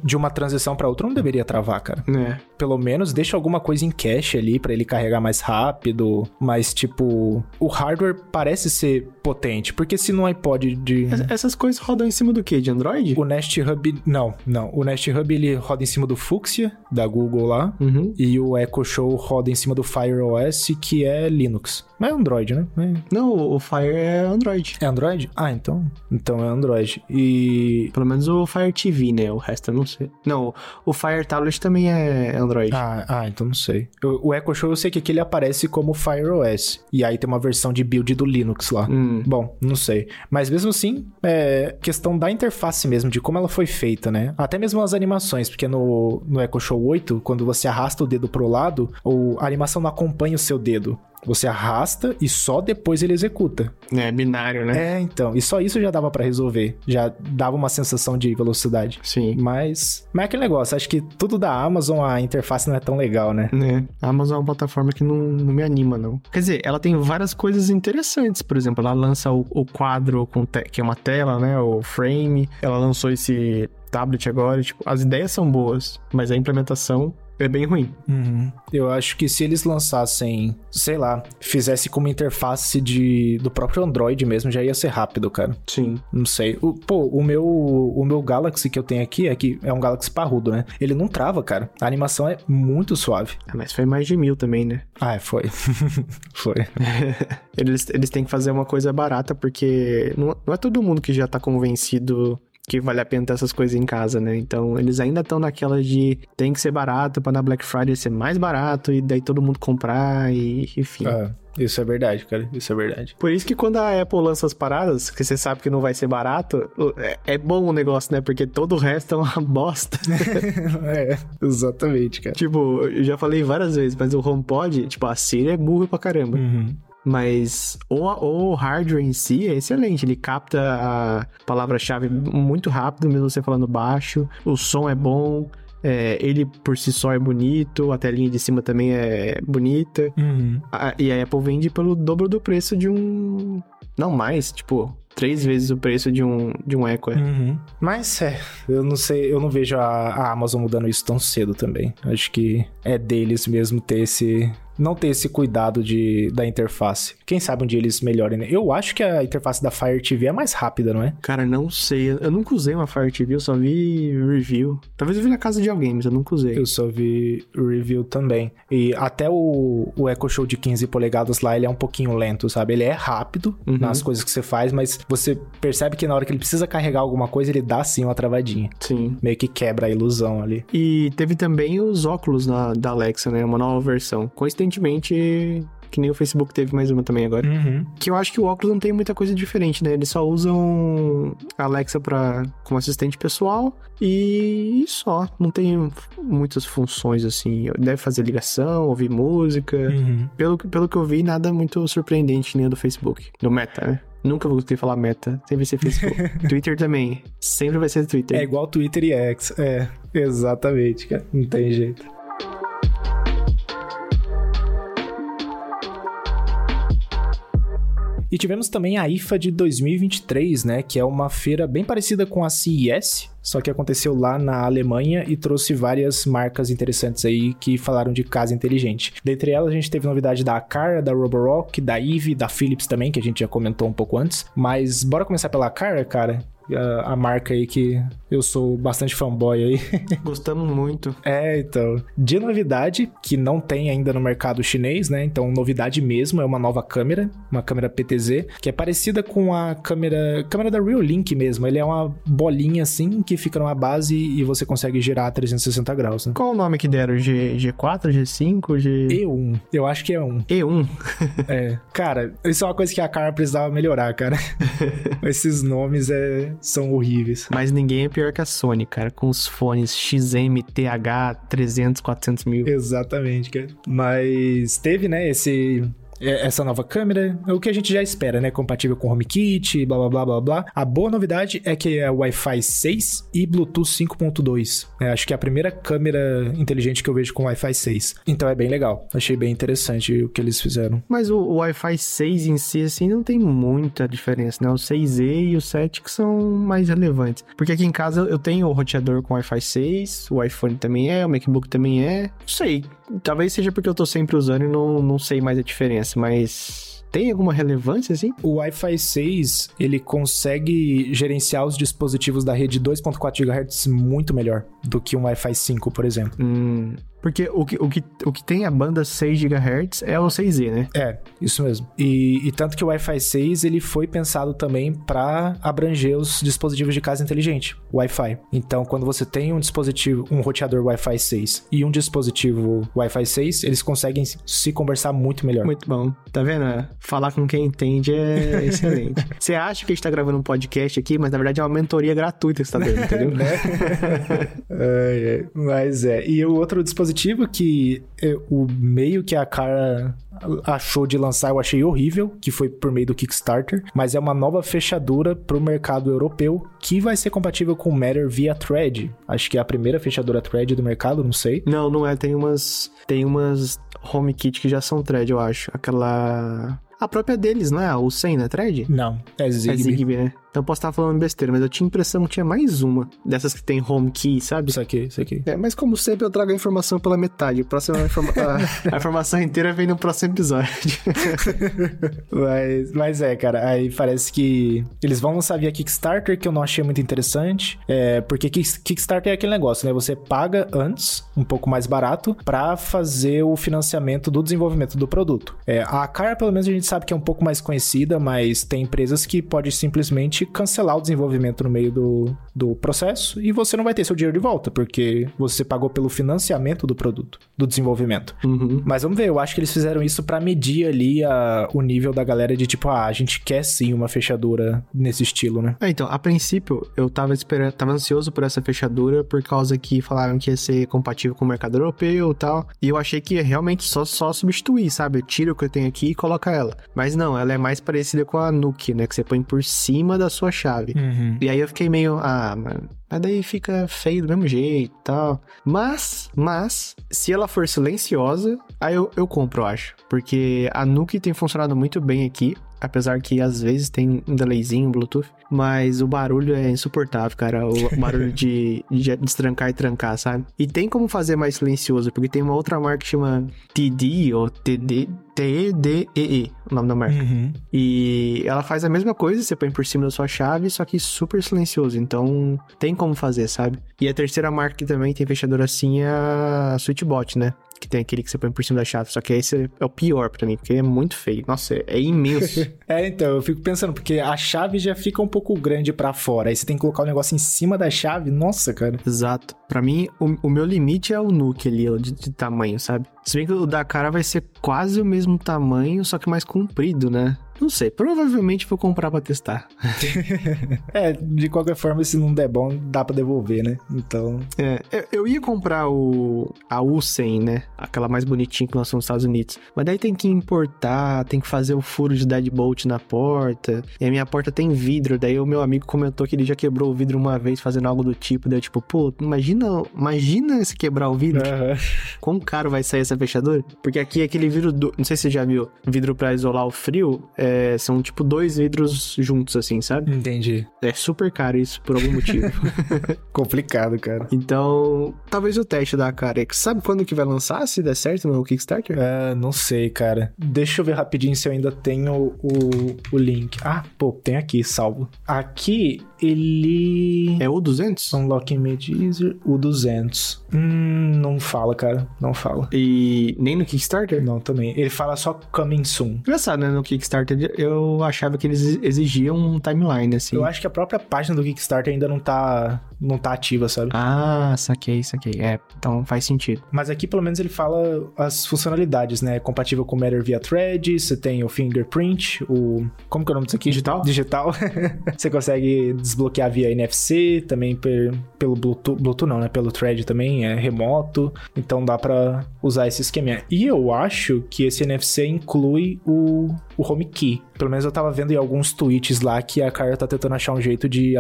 de uma transição pra outra não deveria travar, cara. É. Pelo menos deixa alguma coisa em cache ali pra ele carregar mais rápido, mas tipo, o hardware parece ser potente, porque se no iPod de Es- Essas coisas rodam em cima do quê? De Android? o Nest Hub, não, não, o Nest Hub ele roda em cima do Fuchsia da Google lá, Uhum. e o Echo Show roda em cima do Fire OS, que é Linux. Mas é Android, né? É- Não, o Fire é Android. É Android? Ah, então. Então é Android. E. Pelo menos o Fire TV, né? O resto eu não sei. Não, o Fire Tablet também é Android. Ah, ah, então não sei. O, o Echo Show eu sei que aqui ele aparece como Fire OS. E aí tem uma versão de build do Linux lá. Hum. Bom, não sei. Mas mesmo assim, é questão da interface mesmo, de como ela foi feita, né? Até mesmo as animações, porque no, no Echo Show 8, quando você arrasta o dedo pro lado, o, a animação não acompanha o seu dedo. Você arrasta e só depois ele executa. É binário, né? É, então. E só isso já dava pra resolver. Já dava uma sensação de velocidade. Sim. Mas, mas é aquele negócio, acho que tudo da Amazon, a interface não é tão legal, né? Né? A Amazon é uma plataforma que não, não me anima, não. Quer dizer, ela tem várias coisas interessantes. Por exemplo, ela lança o, o quadro, com te- que é uma tela, né? O frame. Ela lançou esse tablet agora. Tipo, as ideias são boas, mas a implementação é bem ruim. Uhum. Eu acho que se eles lançassem, sei lá, fizesse como interface de, do próprio Android mesmo, já ia ser rápido, cara. Sim. Não sei. O, pô, o meu, o meu Galaxy que eu tenho aqui é que é um Galaxy parrudo, né? Ele não trava, cara. A animação é muito suave. Ah, mas foi mais de mil também, né? Ah, foi. [laughs] foi. eles, eles têm que fazer uma coisa barata, porque não, não é todo mundo que já tá convencido que vale a pena ter essas coisas em casa, né? Então, eles ainda estão naquela de tem que ser barato para na Black Friday ser mais barato e daí todo mundo comprar e enfim. Ah, isso é verdade, cara. Isso é verdade. Por isso que quando a Apple lança as paradas, que você sabe que não vai ser barato, é, é bom o negócio, né? Porque todo o resto é uma [laughs] bosta. [laughs] é, exatamente, cara. Tipo, eu já falei várias vezes, mas o HomePod, tipo, a Siri é burra pra caramba. Uhum. Mas o, o hardware em si é excelente. Ele capta a palavra-chave muito rápido, mesmo você falando baixo. O som é bom. É, ele por si só é bonito, a telinha de cima também é bonita. Uhum. A, e a Apple vende pelo dobro do preço de um. Não mais, tipo, três vezes o preço de um, de um Echo. É. Uhum. Mas é, eu não sei, eu não vejo a, a Amazon mudando isso tão cedo também. Acho que é deles mesmo ter esse, não ter esse cuidado de, da interface. Quem sabe um dia eles melhorem, né? Eu acho que a interface da Fire TV é mais rápida, não é? Cara, não sei. Eu nunca usei uma Fire TV, eu só vi review. Talvez eu vi na casa de alguém, mas eu nunca usei. Eu só vi review também. E até o, o Echo Show de 15 polegadas lá, ele é um pouquinho lento, sabe? Ele é rápido uhum. nas coisas que você faz, mas você percebe que na hora que ele precisa carregar alguma coisa, ele dá sim uma travadinha. Sim. Meio que quebra a ilusão ali. E teve também os óculos na, da Alexa, né? Uma nova versão. Coincidentemente, que nem o Facebook teve mais uma também agora. Uhum. Que eu acho que o óculos não tem muita coisa diferente, né? Eles só usam a Alexa pra, como assistente pessoal e só. Não tem muitas funções assim. Deve fazer ligação, ouvir música. Uhum. Pelo, pelo que eu vi, nada muito surpreendente nem do Facebook. Do Meta, né? Nunca vou ter falar meta. Sempre vai ser Facebook. [laughs] Twitter também. Sempre vai ser Twitter. É igual Twitter e X. É, exatamente, cara. Não tem jeito. E tivemos também a IFA de 2023, né? Que é uma feira bem parecida com a CES, só que aconteceu lá na Alemanha e trouxe várias marcas interessantes aí que falaram de casa inteligente. Dentre elas, a gente teve novidade da Acara, da Roborock, da Eve, da Philips também, que a gente já comentou um pouco antes. Mas bora começar pela Acara, cara? A, a, marca aí que eu sou bastante fanboy aí. [laughs] Gostamos muito. É, então. De novidade, que não tem ainda no mercado chinês, né? Então, novidade mesmo, é uma nova câmera, uma câmera PTZ, que é parecida com a câmera, câmera da Reolink mesmo. Ele é uma bolinha assim que fica numa base e você consegue girar a 360 graus, né? Qual o nome que deram? G, G4, G5, G... E1. Eu acho que é um. E1? é. Cara, isso é uma coisa que a cara precisava melhorar, cara. [laughs] Esses nomes é são horríveis. Mas ninguém é pior que a Sony, cara, com os fones XM, TH, 300, 400 mil. Exatamente, cara. Mas teve, né, esse essa nova câmera, é o que a gente já espera, né? Compatível com HomeKit, blá blá blá blá blá. A boa novidade é que é Wi-Fi 6 e Bluetooth 5.2. É, acho que é a primeira câmera inteligente que eu vejo com Wi-Fi 6. Então é bem legal. Achei bem interessante o que eles fizeram. Mas o, o Wi-Fi 6 em si, assim, não tem muita diferença, né? O 6E e o 7 que são mais relevantes. Porque aqui em casa eu tenho o roteador com Wi-Fi 6, o iPhone também é, o MacBook também é. Não sei. Talvez seja porque eu tô sempre usando e não, não sei mais a diferença, mas tem alguma relevância, assim? O Wi-Fi 6, ele consegue gerenciar os dispositivos da rede 2.4 GHz muito melhor do que um Wi-Fi 5, por exemplo. Hum, porque o que, o, que, o que tem a banda 6 GHz é o 6E, né? É, isso mesmo. E, e tanto que o Wi-Fi 6 ele foi pensado também para abranger os dispositivos de casa inteligente, Wi-Fi. Então, quando você tem um dispositivo, um roteador Wi-Fi 6 e um dispositivo Wi-Fi 6, eles conseguem se conversar muito melhor. Muito bom. Tá vendo? Falar com quem entende é [laughs] excelente. você acha que a gente tá gravando um podcast aqui, mas na verdade é uma mentoria gratuita que você tá dando, entendeu? [laughs] [laughs] é, é. Mas é. E o outro dispositivo dispositivo que é, o meio que a cara achou de lançar eu achei horrível, que foi por meio do Kickstarter, mas é uma nova fechadura para o mercado europeu que vai ser compatível com o Matter via Thread. Acho que é a primeira fechadura Thread do mercado, não sei. Não, não é. Tem umas, tem umas HomeKit que já são Thread, eu acho. Aquela a própria deles, não é? O 100, né? Thread? Não, é Zigbee. É Zigbee, né? Então eu posso estar falando besteira, mas eu tinha a impressão que tinha mais uma dessas que tem home key, sabe? Isso aqui, isso aqui. É, mas como sempre eu trago a informação pela metade. A, próxima informa [laughs] a, a informação inteira vem no próximo episódio. [laughs] mas, mas é, cara, aí parece que eles vão lançar via Kickstarter, que eu não achei muito interessante. É, porque Kickstarter é aquele negócio, né? Você paga antes, um pouco mais barato, para fazer o financiamento do desenvolvimento do produto. É, a Car, pelo menos, a gente sabe que é um pouco mais conhecida, mas tem empresas que pode simplesmente cancelar o desenvolvimento no meio do, do processo e você não vai ter seu dinheiro de volta, porque você pagou pelo financiamento do produto, do desenvolvimento. Uhum. Mas vamos ver, eu acho que eles fizeram isso para medir ali a, o nível da galera de tipo, ah, a gente quer sim uma fechadura nesse estilo, né? É, então, a princípio, eu tava esperando, tava ansioso por essa fechadura por causa que falaram que ia ser compatível com o mercado europeu e tal. E eu achei que ia realmente só, só substituir, sabe? Eu tiro o que eu tenho aqui e coloca ela. Mas não, ela é mais parecida com a Nuke, né? Que você põe por cima da sua chave. Uhum. E aí eu fiquei meio, ah, mano. Mas daí fica feio do mesmo jeito e tal. Mas, mas, se ela for silenciosa, aí eu, eu compro, eu acho. Porque a Nuke tem funcionado muito bem aqui apesar que às vezes tem um delayzinho Bluetooth, mas o barulho é insuportável, cara, o [laughs] barulho de, de destrancar e trancar, sabe? E tem como fazer mais silencioso, porque tem uma outra marca que chama TD ou TD, T-E-D-E-E, o nome da marca. Uhum. E ela faz a mesma coisa, você põe por cima da sua chave, só que super silencioso. Então, tem como fazer, sabe? E a terceira marca que também tem fechador assim é a Switchbot, né? que tem aquele que você põe por cima da chave. Só que esse é o pior para mim, porque é muito feio. Nossa, é, é imenso. [laughs] é, então, eu fico pensando, porque a chave já fica um pouco grande para fora. Aí você tem que colocar o negócio em cima da chave. Nossa, cara. Exato. Para mim, o, o, meu limite é o Nuke ali, de, de tamanho, sabe? Se bem que o da cara vai ser quase o mesmo tamanho, só que mais comprido, né? Não sei, provavelmente vou comprar pra testar. [laughs] é, de qualquer forma, se não der bom, dá pra devolver, né? Então. É, eu ia comprar o. a U100, né? Aquela mais bonitinha que lançou nos Estados Unidos. Mas daí tem que importar, tem que fazer o furo de deadbolt na porta. E a minha porta tem vidro. Daí o meu amigo comentou que ele já quebrou o vidro uma vez fazendo algo do tipo. Daí eu, tipo, pô, imagina, imagina se quebrar o vidro. Uhum. [laughs] Quão caro vai sair essa fechadura? Porque aqui é aquele vidro. Do... Não sei se você já viu. Vidro pra isolar o frio. É é, são tipo dois vidros juntos, assim, sabe? Entendi. É super caro isso, por algum motivo. [laughs] Complicado, cara. Então, talvez o teste da Carex. Sabe quando que vai lançar, se der certo no Kickstarter? Uh, não sei, cara. Deixa eu ver rapidinho se eu ainda tenho o, o link. Ah, pô, tem aqui, salvo. Aqui, ele... É o 200? Unlock Image Easier, o 200. Hum, não fala, cara. Não fala. E nem no Kickstarter? Não, também. Ele fala só coming soon. Engraçado, né? No Kickstarter eu achava que eles exigiam um timeline, assim. Eu acho que a própria página do Kickstarter ainda não tá, não tá ativa, sabe? Ah, saquei, saquei. É, então faz sentido. Mas aqui, pelo menos, ele fala as funcionalidades, né? Compatível com Matter via Thread, você tem o Fingerprint, o... Como que é o nome disso aqui? Digital? Digital. [laughs] você consegue desbloquear via NFC, também per, pelo Bluetooth, Bluetooth não, né? Pelo Thread também, é remoto. Então dá para usar esse esqueminha. E eu acho que esse NFC inclui o, o HomeKey. Pelo menos eu tava vendo em alguns tweets lá que a Cara tá tentando achar um jeito de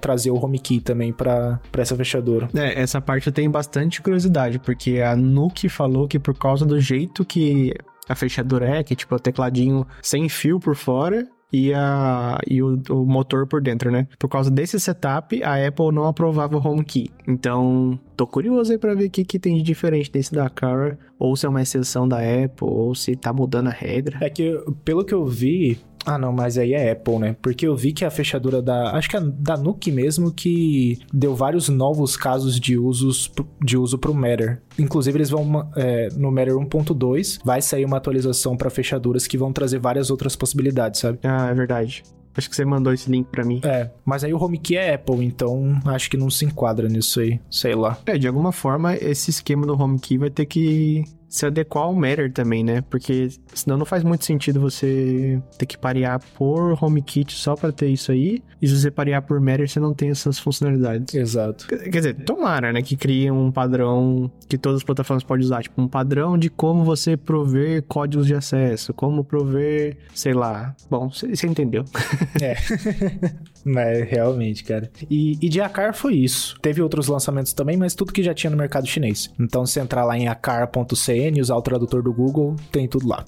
trazer o HomeKey também para essa fechadura. É, essa parte eu tenho bastante curiosidade, porque a Nuke falou que por causa do jeito que a fechadura é, que é tipo o tecladinho sem fio por fora e, a, e o, o, motor por dentro, né? Por causa desse setup, a Apple não aprovava o HomeKey. Então, tô curioso aí pra ver o que, que tem de diferente desse da Cara, ou se é uma exceção da Apple, ou se tá mudando a regra. É que, pelo que eu vi, ah, não, mas aí é Apple, né? Porque eu vi que a fechadura da. Acho que é da Nuke mesmo que deu vários novos casos de, usos, de uso pro Matter. Inclusive, eles vão. É, no Matter 1.2 vai sair uma atualização para fechaduras que vão trazer várias outras possibilidades, sabe? Ah, é verdade. Acho que você mandou esse link para mim. É, mas aí o HomeKey é Apple, então acho que não se enquadra nisso aí, sei lá. É, de alguma forma esse esquema do HomeKey vai ter que se adequar ao Matter também, né? Porque senão não faz muito sentido você ter que parear por HomeKit só para ter isso aí. E se você parear por Matter, você não tem essas funcionalidades. Exato. Quer dizer, tomara, né? Que crie um padrão que todas as plataformas podem usar. Tipo, um padrão de como você prover códigos de acesso, como prover, sei lá. Bom, você entendeu. É. [laughs] Mas realmente, cara. E, e de Acar foi isso. Teve outros lançamentos também, mas tudo que já tinha no mercado chinês. Então, se entrar lá em acar.cn usar o tradutor do Google, tem tudo lá.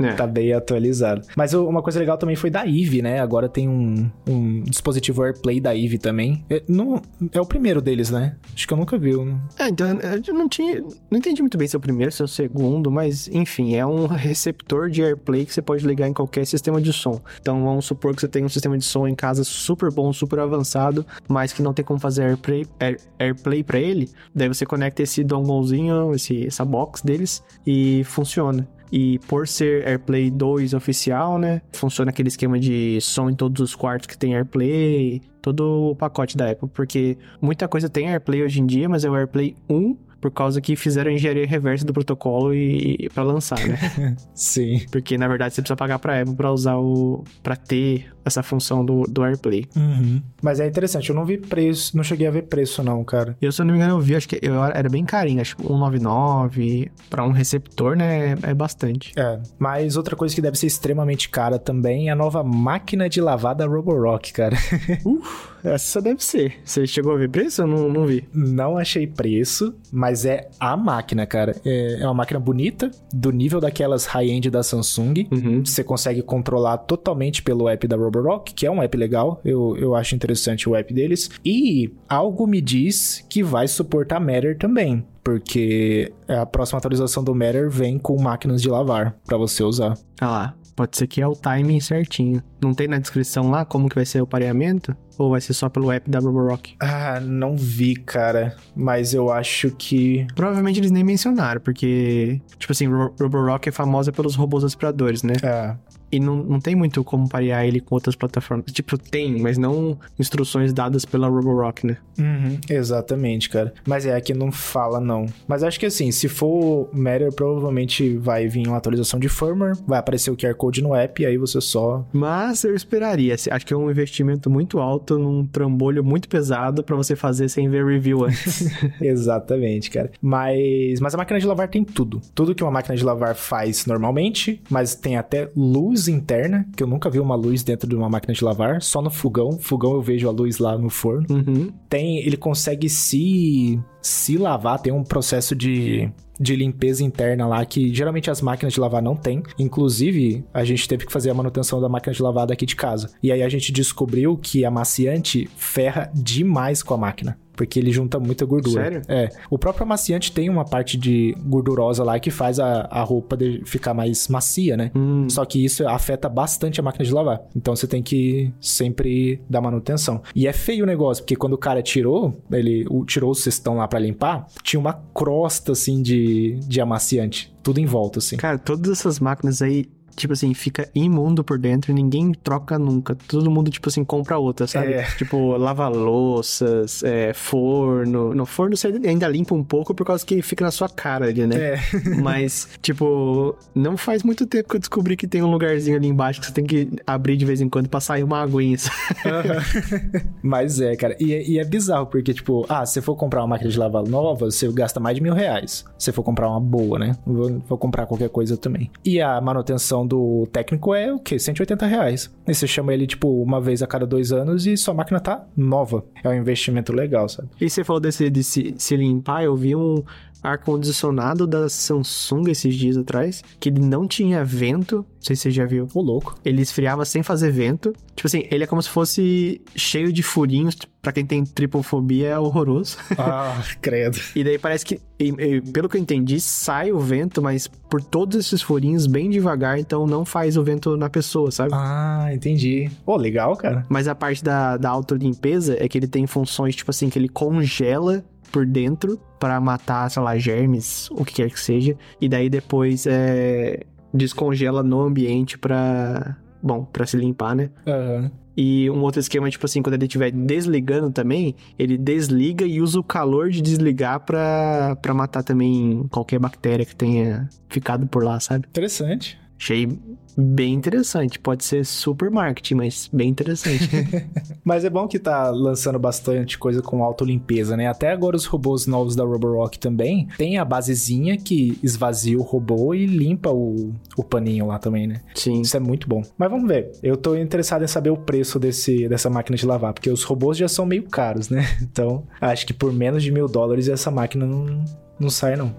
É. [laughs] tá bem atualizado. Mas uma coisa legal também foi da Eve, né? Agora tem um, um dispositivo AirPlay da Eve também. É, não, é o primeiro deles, né? Acho que eu nunca vi. É, então, eu não tinha. Não entendi muito bem se é o primeiro, se é o segundo, mas enfim, é um receptor de AirPlay que você pode ligar em qualquer sistema de som. Então, vamos supor que você tem um sistema de som em casa super bom, super avançado, mas que não tem como fazer AirPlay, Air, AirPlay para ele. Daí você conecta esse donglezinho, esse, essa box deles e funciona. E por ser AirPlay 2 oficial, né? Funciona aquele esquema de som em todos os quartos que tem AirPlay, todo o pacote da Apple, porque muita coisa tem AirPlay hoje em dia, mas é o AirPlay 1 por causa que fizeram a engenharia reversa do protocolo e, e para lançar, né? [laughs] Sim. Porque na verdade você precisa pagar para Apple para usar o para ter essa função do, do AirPlay. Uhum. Mas é interessante, eu não vi preço, não cheguei a ver preço não, cara. Eu se eu não me engano eu vi, acho que eu, era bem carinho, acho que 199 para um receptor, né, é, é bastante. É. Mas outra coisa que deve ser extremamente cara também é a nova máquina de lavada Roborock, cara. [laughs] Uf. Essa deve ser. Você chegou a ver preço? Eu não, não vi. Não achei preço, mas é a máquina, cara. É, é uma máquina bonita, do nível daquelas high-end da Samsung. Uhum. Você consegue controlar totalmente pelo app da Roborock, que é um app legal. Eu, eu acho interessante o app deles. E algo me diz que vai suportar Matter também porque a próxima atualização do Matter vem com máquinas de lavar para você usar. Ah lá, pode ser que é o timing certinho. Não tem na descrição lá como que vai ser o pareamento? Ou vai ser só pelo app da Roborock? Ah, não vi, cara. Mas eu acho que. Provavelmente eles nem mencionaram, porque, tipo assim, Roborock é famosa pelos robôs aspiradores, né? É. E não, não tem muito como parear ele com outras plataformas. Tipo, tem, mas não instruções dadas pela Roborock, né? Uhum, exatamente, cara. Mas é, aqui não fala, não. Mas acho que assim, se for Matter, provavelmente vai vir uma atualização de firmware, vai aparecer o QR Code no app, e aí você só. Mas eu esperaria. Acho que é um investimento muito alto num trambolho muito pesado para você fazer sem ver review antes. [laughs] exatamente, cara. Mas, mas a máquina de lavar tem tudo. Tudo que uma máquina de lavar faz normalmente, mas tem até luz luz interna, que eu nunca vi uma luz dentro de uma máquina de lavar, só no fogão. Fogão eu vejo a luz lá no forno. Uhum. Tem, ele consegue se se lavar, tem um processo de de limpeza interna lá que geralmente as máquinas de lavar não tem. Inclusive, a gente teve que fazer a manutenção da máquina de lavar daqui de casa. E aí a gente descobriu que a maciante ferra demais com a máquina porque ele junta muita gordura. Sério? É. O próprio amaciante tem uma parte de gordurosa lá que faz a, a roupa ficar mais macia, né? Hum. Só que isso afeta bastante a máquina de lavar. Então você tem que sempre dar manutenção. E é feio o negócio, porque quando o cara tirou, ele tirou o cestão lá para limpar, tinha uma crosta assim de, de amaciante. Tudo em volta, assim. Cara, todas essas máquinas aí tipo assim, fica imundo por dentro e ninguém troca nunca. Todo mundo, tipo assim, compra outra, sabe? É. Tipo, lava louças, é, forno. No forno você ainda limpa um pouco por causa que fica na sua cara ali, né? É. [laughs] Mas, tipo, não faz muito tempo que eu descobri que tem um lugarzinho ali embaixo que você tem que abrir de vez em quando pra sair uma aguinha. [laughs] Mas é, cara. E, é, e, é bizarro, porque, tipo, ah, se for comprar uma máquina de lavar nova, você gasta mais de mil reais. Se for comprar uma boa, né? Vou, vou comprar qualquer coisa também. E a manutenção do técnico é o quê? 180 reais. E você chama ele, tipo, uma vez a cada dois anos e sua máquina tá nova. É um investimento legal, sabe? E você falou desse de se, se limpar, eu vi um, ar-condicionado da Samsung esses dias atrás, que ele não tinha vento. Não sei se você já viu. O louco. Ele esfriava sem fazer vento. Tipo assim, ele é como se fosse cheio de furinhos. Pra quem tem tripofobia, é horroroso. [laughs] Ah, credo. e daí parece que, e, e, pelo que eu entendi, sai o vento, mas por todos esses furinhos bem devagar, então não faz o vento na pessoa, sabe? Ah, entendi. Pô, legal, cara. Mas a parte da, da autolimpeza é que ele tem funções, tipo assim, que ele congela por dentro para matar, sei lá, germes, o que quer que seja, e daí depois é, descongela no ambiente para bom, para se limpar, né? Uhum. E um outro esquema, tipo assim, quando ele estiver desligando também, ele desliga e usa o calor de desligar pra, pra matar também qualquer bactéria que tenha ficado por lá, sabe? Interessante. Achei bem interessante. Pode ser super marketing, mas bem interessante. [laughs] mas é bom que tá lançando bastante coisa com autolimpeza, né? Até agora os robôs novos da Roborock também tem a basezinha que esvazia o robô e limpa o, o paninho lá também, né? Sim. Isso é muito bom. Mas vamos ver. Eu tô interessado em saber o preço desse, dessa máquina de lavar, porque os robôs já são meio caros, né? [laughs] Então, acho que por menos de mil dólares essa máquina não, não sai, não.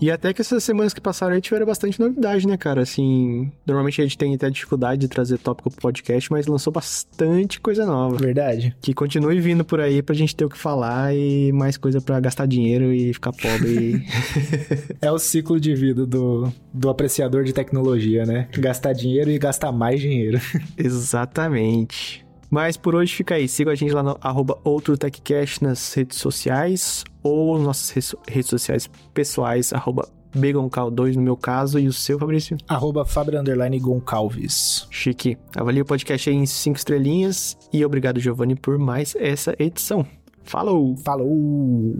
E até que essas semanas que passaram aí tiveram bastante novidade, né, cara? Assim, normalmente a gente tem até dificuldade de trazer tópico pro podcast, mas lançou bastante coisa nova. Verdade. Que continue vindo por aí pra gente ter o que falar e mais coisa para gastar dinheiro e ficar pobre. [laughs] é o ciclo de vida do, do apreciador de tecnologia, né? Gastar dinheiro e gastar mais dinheiro. [laughs] Exatamente. Mas por hoje fica aí. Siga a gente lá no arroba OutroTechCast nas redes sociais ou nossas redes sociais pessoais, arroba Begoncal2 no meu caso, e o seu, Fabrício? Arroba Fabra Goncalves. Chique. Avalie o podcast aí em 5 estrelinhas e obrigado, Giovanni, por mais essa edição. Falou! Falou!